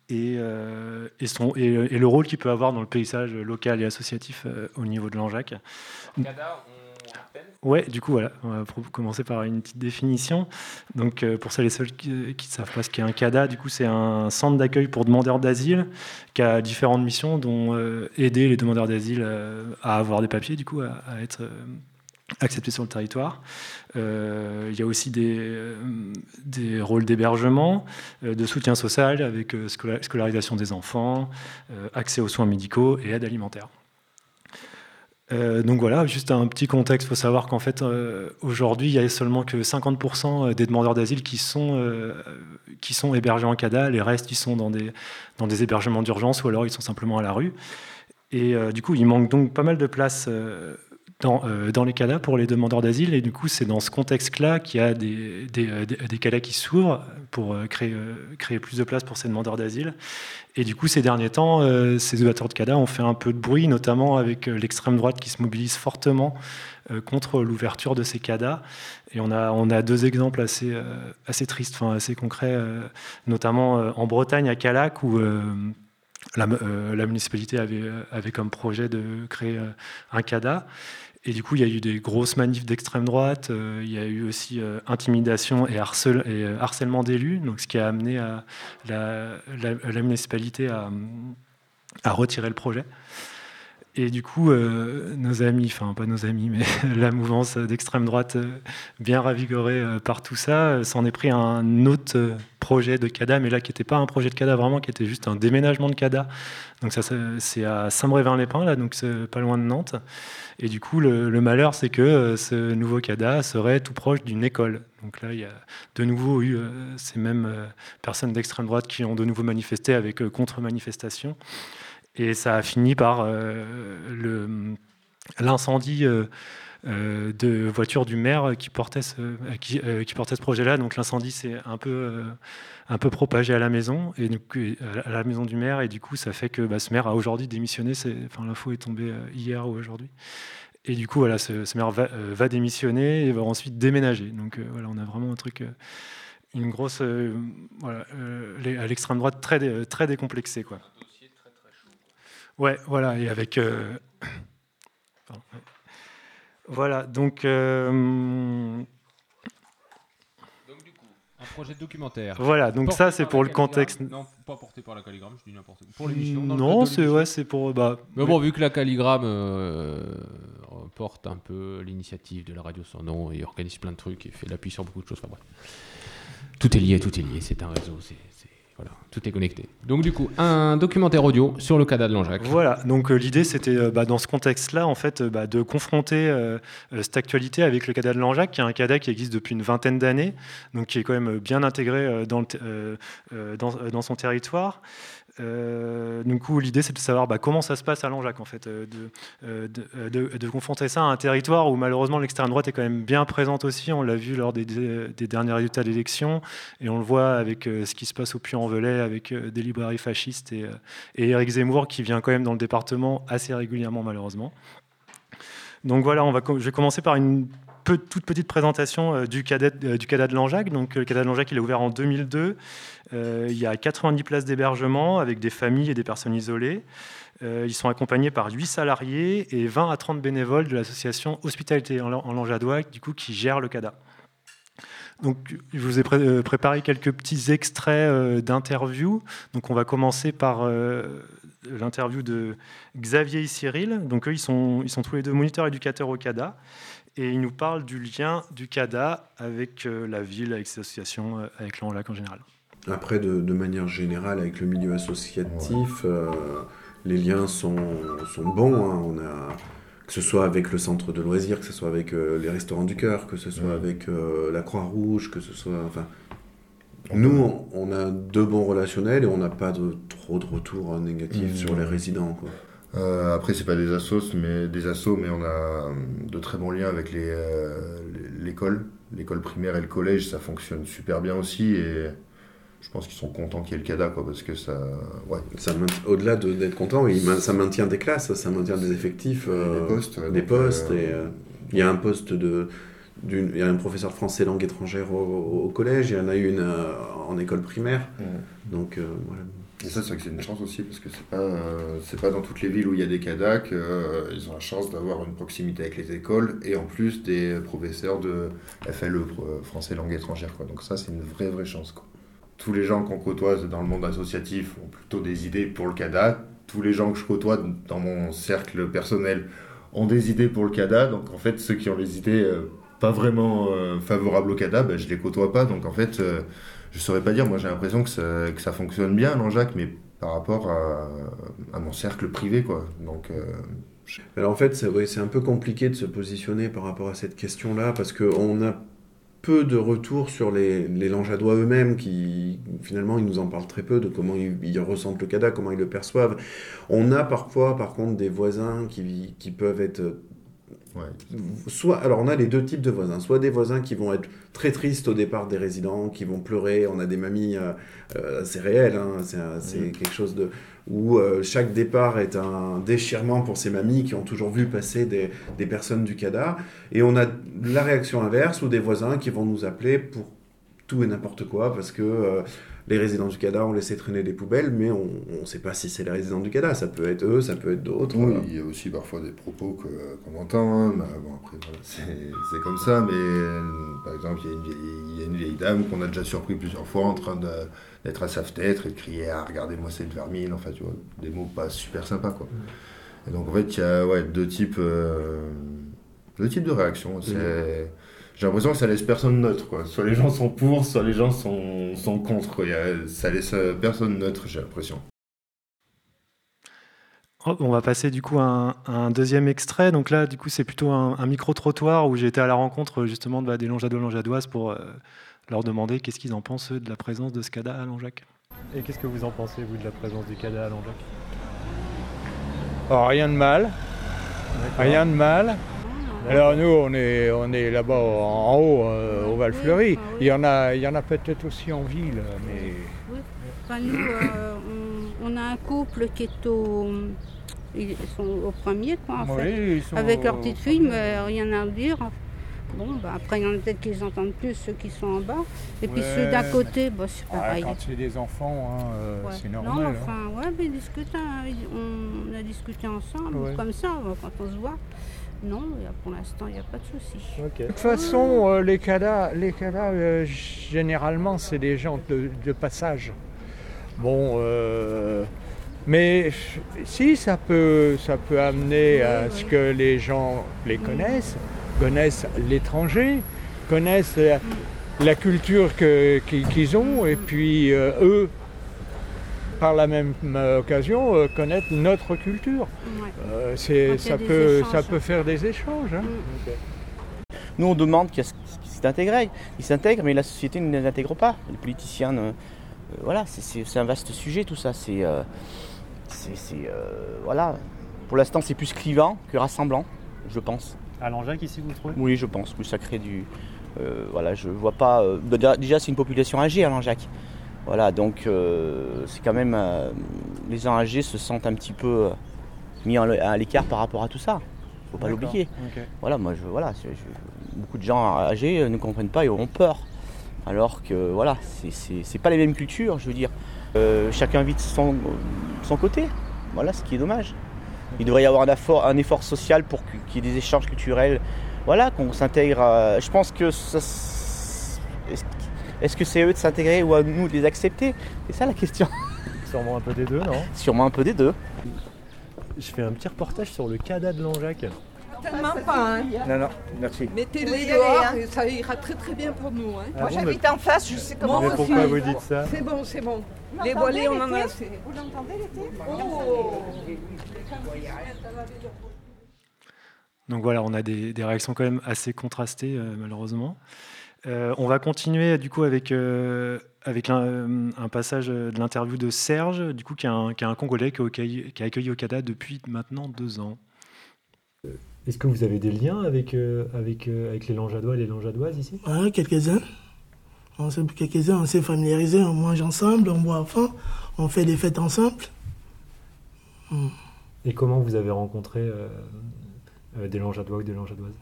[SPEAKER 25] et, et, le rôle qu'il peut avoir dans le paysage local et associatif au niveau de Langeac. Ouais, du coup, voilà, on va commencer par une petite définition. Donc, euh, pour celles et ceux qui ne savent pas ce qu'est un CADA, du coup, c'est un centre d'accueil pour demandeurs d'asile qui a différentes missions, dont euh, aider les demandeurs d'asile euh, à avoir des papiers, du coup, à, être euh, acceptés sur le territoire. Euh, il y a aussi des, euh, rôles d'hébergement, euh, de soutien social avec euh, scola- scolarisation des enfants, euh, accès aux soins médicaux et aide alimentaire. Euh, donc voilà, juste un petit contexte, il faut savoir qu'en fait, euh, aujourd'hui, il y a seulement que 50% des demandeurs d'asile qui, sont euh, qui sont hébergés en CADA, les restes, ils sont dans des, dans des hébergements d'urgence ou alors ils sont simplement à la rue. Et du coup, il manque donc pas mal de places dans, dans, les CADA pour les demandeurs d'asile. Et du coup, c'est dans ce contexte-là qu'il y a des, des, des, CADA qui s'ouvrent pour créer, créer plus de places pour ces demandeurs d'asile. Et du coup, ces derniers temps, euh, ces ouvertures de CADA ont fait un peu de bruit, notamment avec euh, l'extrême droite qui se mobilise fortement euh, contre l'ouverture de ces CADA. Et on a, deux exemples assez, tristes, enfin assez concrets, notamment en Bretagne, à Calac, où la, la, municipalité avait, avait comme projet de créer un CADA. Et du coup, il y a eu des grosses manifs d'extrême droite, euh, il y a eu aussi euh, intimidation et, euh, harcèlement d'élus, ce qui a amené la, municipalité à, retirer le projet. Et du coup, nos amis, enfin pas nos amis, mais la mouvance d'extrême droite, bien ravigorée par tout ça, s'en est pris à un autre projet de CADA, mais là qui n'était pas un projet de CADA vraiment, qui était juste un déménagement de CADA. Donc ça, c'est à Saint-Brévin-les-Pins, là, donc c'est pas loin de Nantes. Et du coup, le, malheur, c'est que euh, ce nouveau CADA serait tout proche d'une école. Donc là, il y a de nouveau eu euh, ces mêmes euh, personnes d'extrême droite qui ont de nouveau manifesté avec contre-manifestation. Et ça a fini par l'incendie de voiture du maire qui portait ce, qui, portait ce projet-là. Donc l'incendie s'est un peu, un peu propagé à la maison, et à la maison du maire, et du coup ça fait que bah, ce maire a aujourd'hui démissionné. Enfin, l'info est tombée hier ou aujourd'hui. Et du coup, voilà, ce, maire euh, va, démissionner et va ensuite déménager. Donc euh, voilà, on a vraiment un truc, euh, une grosse, voilà, à l'extrême droite très, très décomplexé, quoi. Un dossier très très chaud. Ouais, voilà, et avec. Voilà, donc
[SPEAKER 1] projet documentaire.
[SPEAKER 25] Voilà, donc ça c'est pour le contexte.
[SPEAKER 1] Non, pas porté par la calligramme, je dis n'importe quoi. Pour l'émission.
[SPEAKER 25] Non, c'est ouais, c'est pour bah.
[SPEAKER 1] Mais bon, vu que la calligramme euh, porte un peu l'initiative de la radio sans nom et organise plein de trucs et fait l'appui sur beaucoup de choses. Enfin bref, tout est lié, tout est lié. C'est un réseau, c'est voilà, tout est connecté. Donc du coup, un documentaire audio sur le CADA de Langeac.
[SPEAKER 25] Voilà, donc euh, l'idée c'était euh, bah, dans ce contexte-là, en fait, euh, bah, de confronter cette actualité avec le CADA de Langeac, qui est un CADA qui existe depuis une vingtaine d'années, donc qui est quand même bien intégré dans, son territoire. Euh, du coup, l'idée, c'est de savoir bah, comment ça se passe à Langeac, en fait, euh, euh, de, de, confronter ça à un territoire où malheureusement l'extrême droite est quand même bien présente aussi. On l'a vu lors des, des, derniers résultats d'élection, et on le voit avec ce qui se passe au Puy-en-Velay, avec des librairies fascistes et, et Éric Zemmour qui vient quand même dans le département assez régulièrement, malheureusement. Donc voilà, on va, je vais commencer par une toute petite présentation du CADA, du CADA de Langeac. Donc, le CADA de Langeac, est ouvert en 2002. Euh, il y a 90 places d'hébergement avec des familles et des personnes isolées. Euh, ils sont accompagnés par 8 salariés et 20 à 30 bénévoles de l'association Hospitalité en, Langeadois, du coup, qui gère le CADA. Donc, je vous ai euh, préparé quelques petits extraits d'interviews. Donc, on va commencer par l'interview de Xavier et Cyril. Donc, eux, ils sont, ils sont tous les deux moniteurs éducateurs au CADA. Et ils nous parlent du lien du CADA avec la ville, avec ses associations, avec l'Anlac en général.
[SPEAKER 26] Après, de, manière générale, avec le milieu associatif, euh, les liens sont, sont bons. Hein. On a, que ce soit avec le centre de loisirs, que ce soit avec euh, les restaurants du cœur, que ce soit avec euh, la Croix-Rouge, que ce soit. Enfin, nous, on, a deux bons relationnels et on n'a pas de, trop de retours négatifs mmh. sur les résidents.
[SPEAKER 27] Quoi. Après, c'est pas des assos, mais des assos, mais on a de très bons liens avec l'école, l'école primaire et le collège. Ça fonctionne super bien aussi et je pense qu'ils sont contents qu'il y ait le CADA, quoi, parce que ça. Ouais.
[SPEAKER 26] ça Au-delà d'être content, ça maintient des classes, ça maintient des effectifs,
[SPEAKER 27] euh, des postes.
[SPEAKER 26] des postes euh, et euh, il y a un poste de. Il y a un professeur français langue étrangère au, collège, il y en a une en école primaire. Donc, voilà.
[SPEAKER 27] Et ça, c'est une chance aussi, parce que c'est pas, c'est pas dans toutes les villes où il y a des CADA qu'ils ont la chance d'avoir une proximité avec les écoles et en plus des professeurs de FLE, français langue étrangère. Quoi. Donc ça, c'est une vraie, vraie chance. Quoi tous les gens qu'on côtoie dans le monde associatif ont plutôt des idées pour le CADA. Tous les gens que je côtoie dans mon cercle personnel ont des idées pour le CADA. Donc en fait, ceux qui ont les idées euh, pas vraiment euh, favorables au CADA, ben, je les côtoie pas. Donc en fait, euh, je saurais pas dire. Moi, j'ai l'impression que ça, que ça fonctionne bien, non, Jacques, mais par rapport à, mon cercle privé, quoi. Donc
[SPEAKER 26] Alors en fait, c'est un peu compliqué de se positionner par rapport à cette question-là parce qu'on a peu de retours sur les, les Langeadois eux-mêmes qui finalement ils nous en parlent très peu de comment ils, ils ressentent le CADA, comment ils le perçoivent. On a parfois par contre des voisins qui, qui peuvent être soit alors on a les deux types de voisins. Soit des voisins qui vont être très tristes au départ des résidents qui vont pleurer. On a des mamies euh, euh, c'est réel hein, c'est
[SPEAKER 28] Mhm.
[SPEAKER 26] quelque chose de où euh, chaque départ est un déchirement pour ces mamies qui ont toujours vu passer des, des personnes du CADA et on a la réaction inverse ou des voisins qui vont nous appeler pour tout et n'importe quoi parce que euh, les résidents du CADA ont laissé traîner des poubelles, mais on ne sait pas si c'est les résidents du CADA. Ça peut être eux, ça peut être d'autres.
[SPEAKER 27] Oui, il y a aussi parfois des propos que- qu'on entend. hein, mais bon, après, voilà, c'est comme ça. Mais euh, par exemple, il y, a une vieille- il y a une vieille dame qu'on a déjà surpris plusieurs fois en train de- d'être à sa fenêtre et de crier Ah, regardez-moi cette vermine. Enfin, tu vois, des mots pas super sympas, quoi. Et donc, en fait, il y a ouais, deux, types, euh, deux types de réactions. C'est. J'ai l'impression que ça laisse personne neutre. Quoi. Soit les gens sont pour, soit les gens sont, sont contre. quoi. Il y a- ça laisse euh, personne neutre, j'ai l'impression.
[SPEAKER 25] Oh, On va passer du coup à un, à un deuxième extrait. Donc là, du coup, c'est plutôt un, un micro-trottoir où j'ai été à la rencontre justement bah, des Longeadois Longeadoises pour euh, leur demander qu'est-ce qu'ils en pensent eux, de la présence de ce CADA à Langeac. Et qu'est-ce que vous en pensez, vous, de la présence du CADA à Langeac?
[SPEAKER 28] Oh, rien de mal. Rien de mal. Alors nous, on est, on est là-bas en haut, euh, au Val-Fleury. Il y en a, il y en a peut-être aussi en ville, mais
[SPEAKER 29] Oui. Enfin, nous, euh, on, on a un couple qui est au. Ils sont au premier, quoi, en
[SPEAKER 28] Oui,
[SPEAKER 29] fait.
[SPEAKER 28] ils sont
[SPEAKER 29] Avec leur petite fille, mais rien à dire. Bon, bah, après, il y en a peut-être qui les entendent plus, ceux qui sont en bas. Et puis ceux d'à côté, bah, c'est
[SPEAKER 28] ouais,
[SPEAKER 29] pareil.
[SPEAKER 28] quand c'est des enfants, hein, euh,
[SPEAKER 29] Ouais.
[SPEAKER 28] c'est
[SPEAKER 29] Non,
[SPEAKER 28] normal. hein.
[SPEAKER 29] enfin, ouais, mais discutent, hein, on a discuté ensemble,
[SPEAKER 28] Ouais.
[SPEAKER 29] comme ça, quand on se voit. Non, pour l'instant, il n'y a pas de souci.
[SPEAKER 28] De toute façon, euh, les cadas, les cadas euh, généralement, c'est des gens de, de passage. Bon, euh, mais si ça peut, ça peut amener à ce que les gens les connaissent, connaissent l'étranger, connaissent la, la culture qu'ils ont, et puis euh, eux, par la même euh, occasion, euh, connaître notre culture. Euh, c'est- ça,
[SPEAKER 29] des
[SPEAKER 28] peut,
[SPEAKER 29] échanges.
[SPEAKER 28] ça peut faire des échanges. hein.
[SPEAKER 22] Nous, on demande qu'ils s'intègrent. Ils s'intègrent, mais la société ne les intègre pas. Les politiciens, ne- euh, voilà, c'est- un vaste sujet tout ça. C'est, euh, euh, voilà. Pour l'instant, c'est plus clivant que rassemblant, je pense.
[SPEAKER 25] À Langeac, ici, vous trouvez?
[SPEAKER 22] Oui, je pense que ça crée du. euh, voilà, je vois pas. euh, déjà, déjà, c'est une population âgée à Langeac. Voilà, donc euh, c'est quand même. euh, les gens âgés se sentent un petit peu euh, mis en- à l'écart par rapport à tout ça. Faut pas l'oublier. Voilà, moi, je, voilà, je- beaucoup de gens âgés euh, ne comprennent pas et auront peur. Alors que, voilà, c'est- pas les mêmes cultures, je veux dire. Euh, chacun vit de son, son côté. Voilà, ce qui est dommage. Il devrait y avoir un effort, un effort social pour qu'il y ait des échanges culturels. Voilà, qu'on s'intègre. à- Je pense que ça. Est-ce que c'est eux de s'intégrer ou à nous de les accepter? C'est ça la question.
[SPEAKER 25] Sûrement un peu des deux, non?
[SPEAKER 22] Sûrement un peu des deux.
[SPEAKER 25] Je fais un petit reportage sur le CADA de Langeac.
[SPEAKER 30] Tellement pas, hein.
[SPEAKER 22] Non, non, merci.
[SPEAKER 30] Mettez-les dehors et ça ira très très bien pour nous. Hein.
[SPEAKER 25] Ah
[SPEAKER 30] Moi
[SPEAKER 25] bon,
[SPEAKER 30] j'habite
[SPEAKER 25] mais-
[SPEAKER 30] en face, je sais comment
[SPEAKER 25] Mais
[SPEAKER 30] ça
[SPEAKER 25] pourquoi vous dites ça?
[SPEAKER 30] C'est bon, c'est bon.
[SPEAKER 29] Vous
[SPEAKER 30] Les volets, on en a assez.
[SPEAKER 29] Vous l'entendez l'été?
[SPEAKER 30] Oh.
[SPEAKER 25] Donc voilà, on a des, des réactions quand même assez contrastées, euh, malheureusement. Euh, on va continuer du coup avec, euh, avec euh, un passage de l'interview de Serge, du coup, qui est un, qui est un Congolais qui a, accueilli, qui a accueilli Okada depuis maintenant deux ans. Est-ce que vous avez des liens avec, euh, avec, euh, avec les Langeadois et les Langeadoises ici?
[SPEAKER 31] Ouais, quelques-uns. On s'est, quelques-uns, on s'est familiarisés, on mange ensemble, on boit à fond, on fait des fêtes ensemble. Hmm.
[SPEAKER 25] Et comment vous avez rencontré euh, euh, des Langeadois ou des Langeadoises?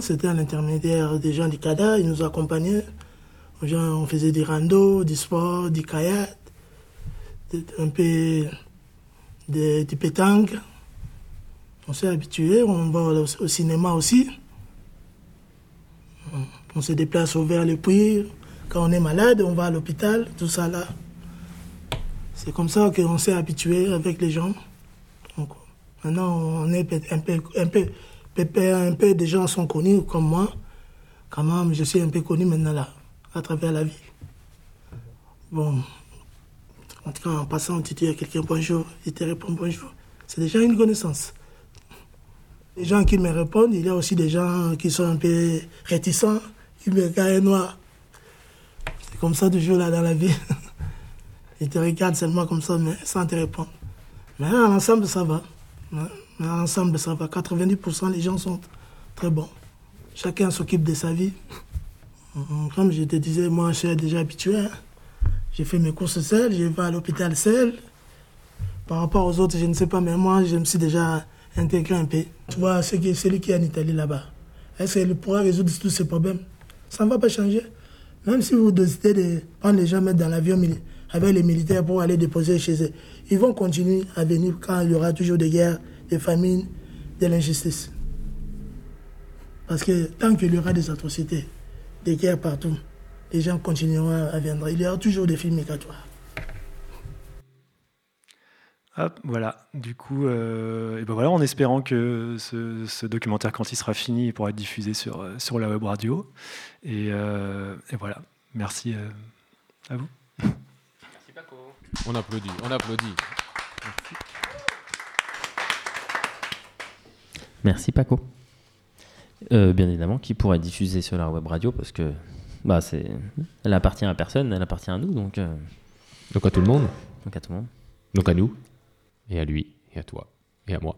[SPEAKER 31] C'était à l'intermédiaire des gens du CADA, ils nous accompagnaient. On faisait des randos, du sport, du kayak, un peu du pétanque. On s'est habitué, on va au, cinéma aussi. On se déplace au vers le puits. Quand on est malade, on va à l'hôpital, tout ça là. C'est comme ça qu'on s'est habitué avec les gens. Donc, maintenant, on est un peu, pépère, un peu des gens sont connus comme moi. Quand même, je suis un peu connu maintenant là, à travers la vie. Bon, en tout cas, en passant, tu dis à quelqu'un bonjour, il te répond bonjour. C'est déjà une connaissance. Les gens qui me répondent, il y a aussi des gens qui sont un peu réticents, qui me regardent noir. C'est comme ça toujours là dans la vie. Ils te regardent seulement comme ça, mais sans te répondre. Mais à l'ensemble, ça va. Ouais. À l'ensemble, ça va. 90% les gens sont très bons. Chacun s'occupe de sa vie. Mm, Comme je te disais, moi, je suis déjà habitué. hein. J'ai fait mes courses seul, je vais à l'hôpital seul. Par rapport aux autres, je ne sais pas, mais moi, je me suis déjà intégré un peu. Tu vois, ce qui- celui qui est en Italie là-bas, est-ce qu'il pourra résoudre tous ces problèmes? Ça ne va pas changer. Même si vous décidez de prendre les gens, mettre dans l'avion avec les militaires pour aller déposer chez eux, ils vont continuer à venir quand il y aura toujours des guerres, des famines, de l'injustice. Parce que tant qu'il y aura des atrocités, des guerres partout, les gens continueront à venir. Il y aura toujours des films migratoires.
[SPEAKER 25] Hop, voilà. Du coup, euh, et ben voilà, en espérant que ce, ce documentaire, quand il sera fini, il pourra être diffusé sur, euh, sur la web radio. Et, euh, et voilà. Merci euh, à vous.
[SPEAKER 1] On applaudit, on applaudit.
[SPEAKER 2] Merci Paco. Euh, bien évidemment, qui pourrait diffuser sur la web radio parce que bah c'est, elle appartient à personne, elle appartient à nous donc. euh,
[SPEAKER 1] Donc à tout le monde.
[SPEAKER 2] Donc à tout le monde.
[SPEAKER 1] Donc à nous, et à lui, et à toi, et à moi,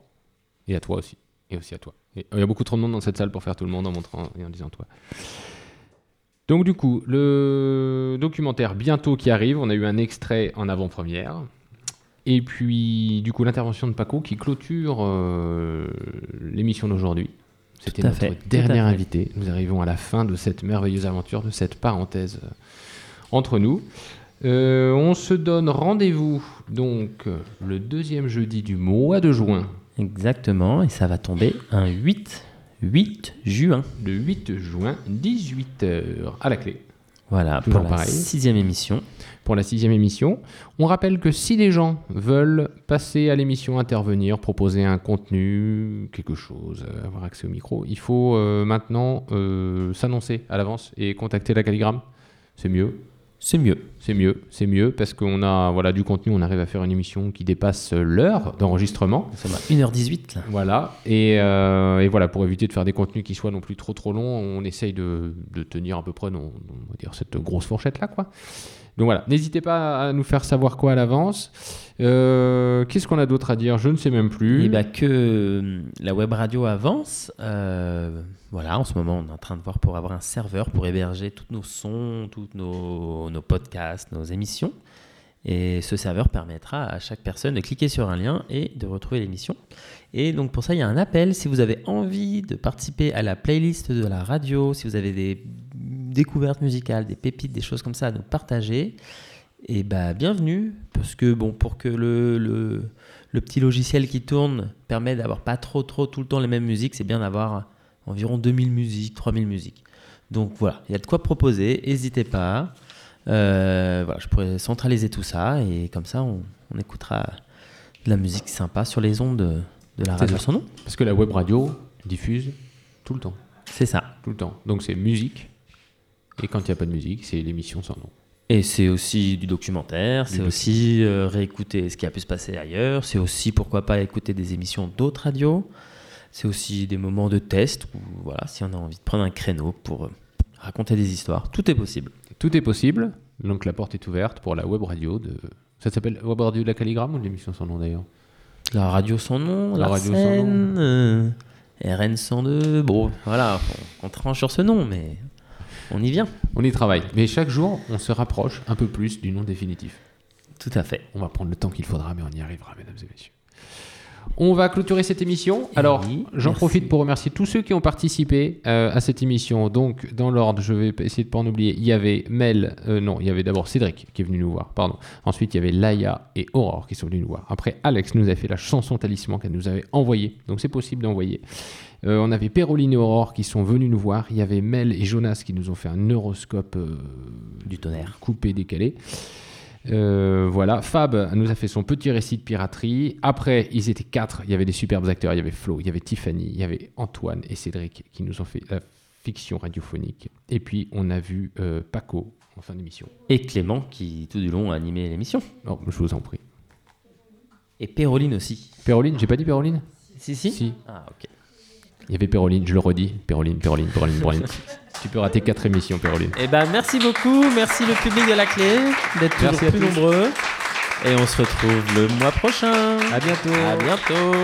[SPEAKER 1] et à toi aussi, et aussi à toi. Et- il y a beaucoup trop de monde dans cette salle pour faire tout le monde en montrant et en disant toi. Donc du coup, le documentaire bientôt qui arrive, on a eu un extrait en avant-première. Et puis du coup l'intervention de Paco qui clôture euh, l'émission d'aujourd'hui. C'était notre
[SPEAKER 2] fait,
[SPEAKER 1] dernier invité. Nous arrivons à la fin de cette merveilleuse aventure, de cette parenthèse euh, entre nous. Euh, on se donne rendez-vous donc le deuxième jeudi du mois de juin.
[SPEAKER 2] Exactement, et ça va tomber un 8, 8 juin.
[SPEAKER 1] Le 8 juin, 18h à la clé.
[SPEAKER 2] Voilà,
[SPEAKER 1] Toujours
[SPEAKER 2] pour la
[SPEAKER 1] pareil.
[SPEAKER 2] sixième émission.
[SPEAKER 1] Pour la sixième émission. On rappelle que si les gens veulent passer à l'émission, intervenir, proposer un contenu, quelque chose, euh, avoir accès au micro, il faut euh, maintenant euh, s'annoncer à l'avance et contacter la Calligramme. C'est mieux.
[SPEAKER 2] C'est mieux.
[SPEAKER 1] C'est mieux, c'est mieux parce qu'on a voilà, du contenu, on arrive à faire une émission qui dépasse l'heure d'enregistrement.
[SPEAKER 2] Ça va 1h18 là.
[SPEAKER 1] Voilà, et, euh, et voilà, pour éviter de faire des contenus qui soient non plus trop trop longs, on essaye de, de tenir à peu près non, on va dire, cette grosse fourchette là. quoi. Donc voilà, n'hésitez pas à nous faire savoir quoi à l'avance. Euh, Qu'est-ce qu'on a d'autre à dire? Je ne sais même plus.
[SPEAKER 2] Bah que euh, la web radio avance. euh, voilà, en ce moment, on est en train de voir pour avoir un serveur pour héberger tous nos sons, tous nos podcasts, nos émissions. Et ce serveur permettra à chaque personne de cliquer sur un lien et de retrouver l'émission. Et donc pour ça, il y a un appel. Si vous avez envie de participer à la playlist de la radio, si vous avez des découvertes musicales, des pépites, des choses comme ça à nous partager, et bah bienvenue. Parce que bon, pour que le, le, le petit logiciel qui tourne permet d'avoir pas trop trop tout le temps les mêmes musiques, c'est bien d'avoir environ 2000 musiques, 3000 musiques. Donc voilà, il y a de quoi proposer, n'hésitez pas. Euh, voilà, je pourrais centraliser tout ça et comme ça on, on écoutera de la musique sympa sur les ondes de, la radio sans nom.
[SPEAKER 1] Parce que la web radio diffuse tout le temps.
[SPEAKER 2] C'est ça.
[SPEAKER 1] Tout le temps. Donc c'est musique. Et quand il n'y a pas de musique, c'est l'émission sans nom.
[SPEAKER 2] Et c'est aussi du documentaire, c'est aussi euh, réécouter ce qui a pu se passer ailleurs, c'est aussi pourquoi pas écouter des émissions d'autres radios, c'est aussi des moments de test où voilà, si on a envie de prendre un créneau pour euh, raconter des histoires, tout est possible.
[SPEAKER 1] Tout est possible. Donc la porte est ouverte pour la web radio de. Ça s'appelle Web Radio de la Calligramme ou l'émission sans nom d'ailleurs?
[SPEAKER 2] La radio sans nom,
[SPEAKER 1] La
[SPEAKER 2] la
[SPEAKER 1] radio sans nom.
[SPEAKER 2] euh, RN 102, bon voilà, on, on tranche sur ce nom, mais on y vient.
[SPEAKER 1] On y travaille. Mais chaque jour, on se rapproche un peu plus du nom définitif.
[SPEAKER 2] Tout à fait.
[SPEAKER 1] On va prendre le temps qu'il faudra, mais on y arrivera, mesdames et messieurs. On va clôturer cette émission. Alors, j'en profite pour remercier tous ceux qui ont participé euh, à cette émission. Donc, dans l'ordre, je vais essayer de pas en oublier. Il y avait Mel, euh, non, il y avait d'abord Cédric qui est venu nous voir, pardon. Ensuite, il y avait Laïa et Aurore qui sont venus nous voir. Après, Alex nous avait fait la chanson talisman qu'elle nous avait envoyée. Donc, c'est possible d'envoyer. Euh, on avait Péroline et Aurore qui sont venus nous voir. Il y avait Mel et Jonas qui nous ont fait un neuroscope euh,
[SPEAKER 2] du tonnerre
[SPEAKER 1] coupé, décalé. Euh, voilà, Fab nous a fait son petit récit de piraterie. Après, ils étaient quatre. Il y avait des superbes acteurs. Il y avait Flo, il y avait Tiffany, il y avait Antoine et Cédric qui nous ont fait la fiction radiophonique. Et puis, on a vu Paco en fin d'émission.
[SPEAKER 2] Et Clément qui tout du long a animé l'émission.
[SPEAKER 1] Oh, je vous en prie.
[SPEAKER 2] Et Péroline aussi.
[SPEAKER 1] Péroline, j'ai pas dit Péroline?
[SPEAKER 2] Si, si.
[SPEAKER 1] Si.
[SPEAKER 2] Ah, ok.
[SPEAKER 1] Il y avait Péroline, je le redis. Péroline, Péroline, Péroline, Péroline. tu peux rater 4 émissions, Péroline.
[SPEAKER 2] Eh ben, merci beaucoup. Merci le public de la clé d'être toujours plus
[SPEAKER 1] tous.
[SPEAKER 2] nombreux. Et on se retrouve le mois prochain.
[SPEAKER 1] À bientôt.
[SPEAKER 2] À bientôt.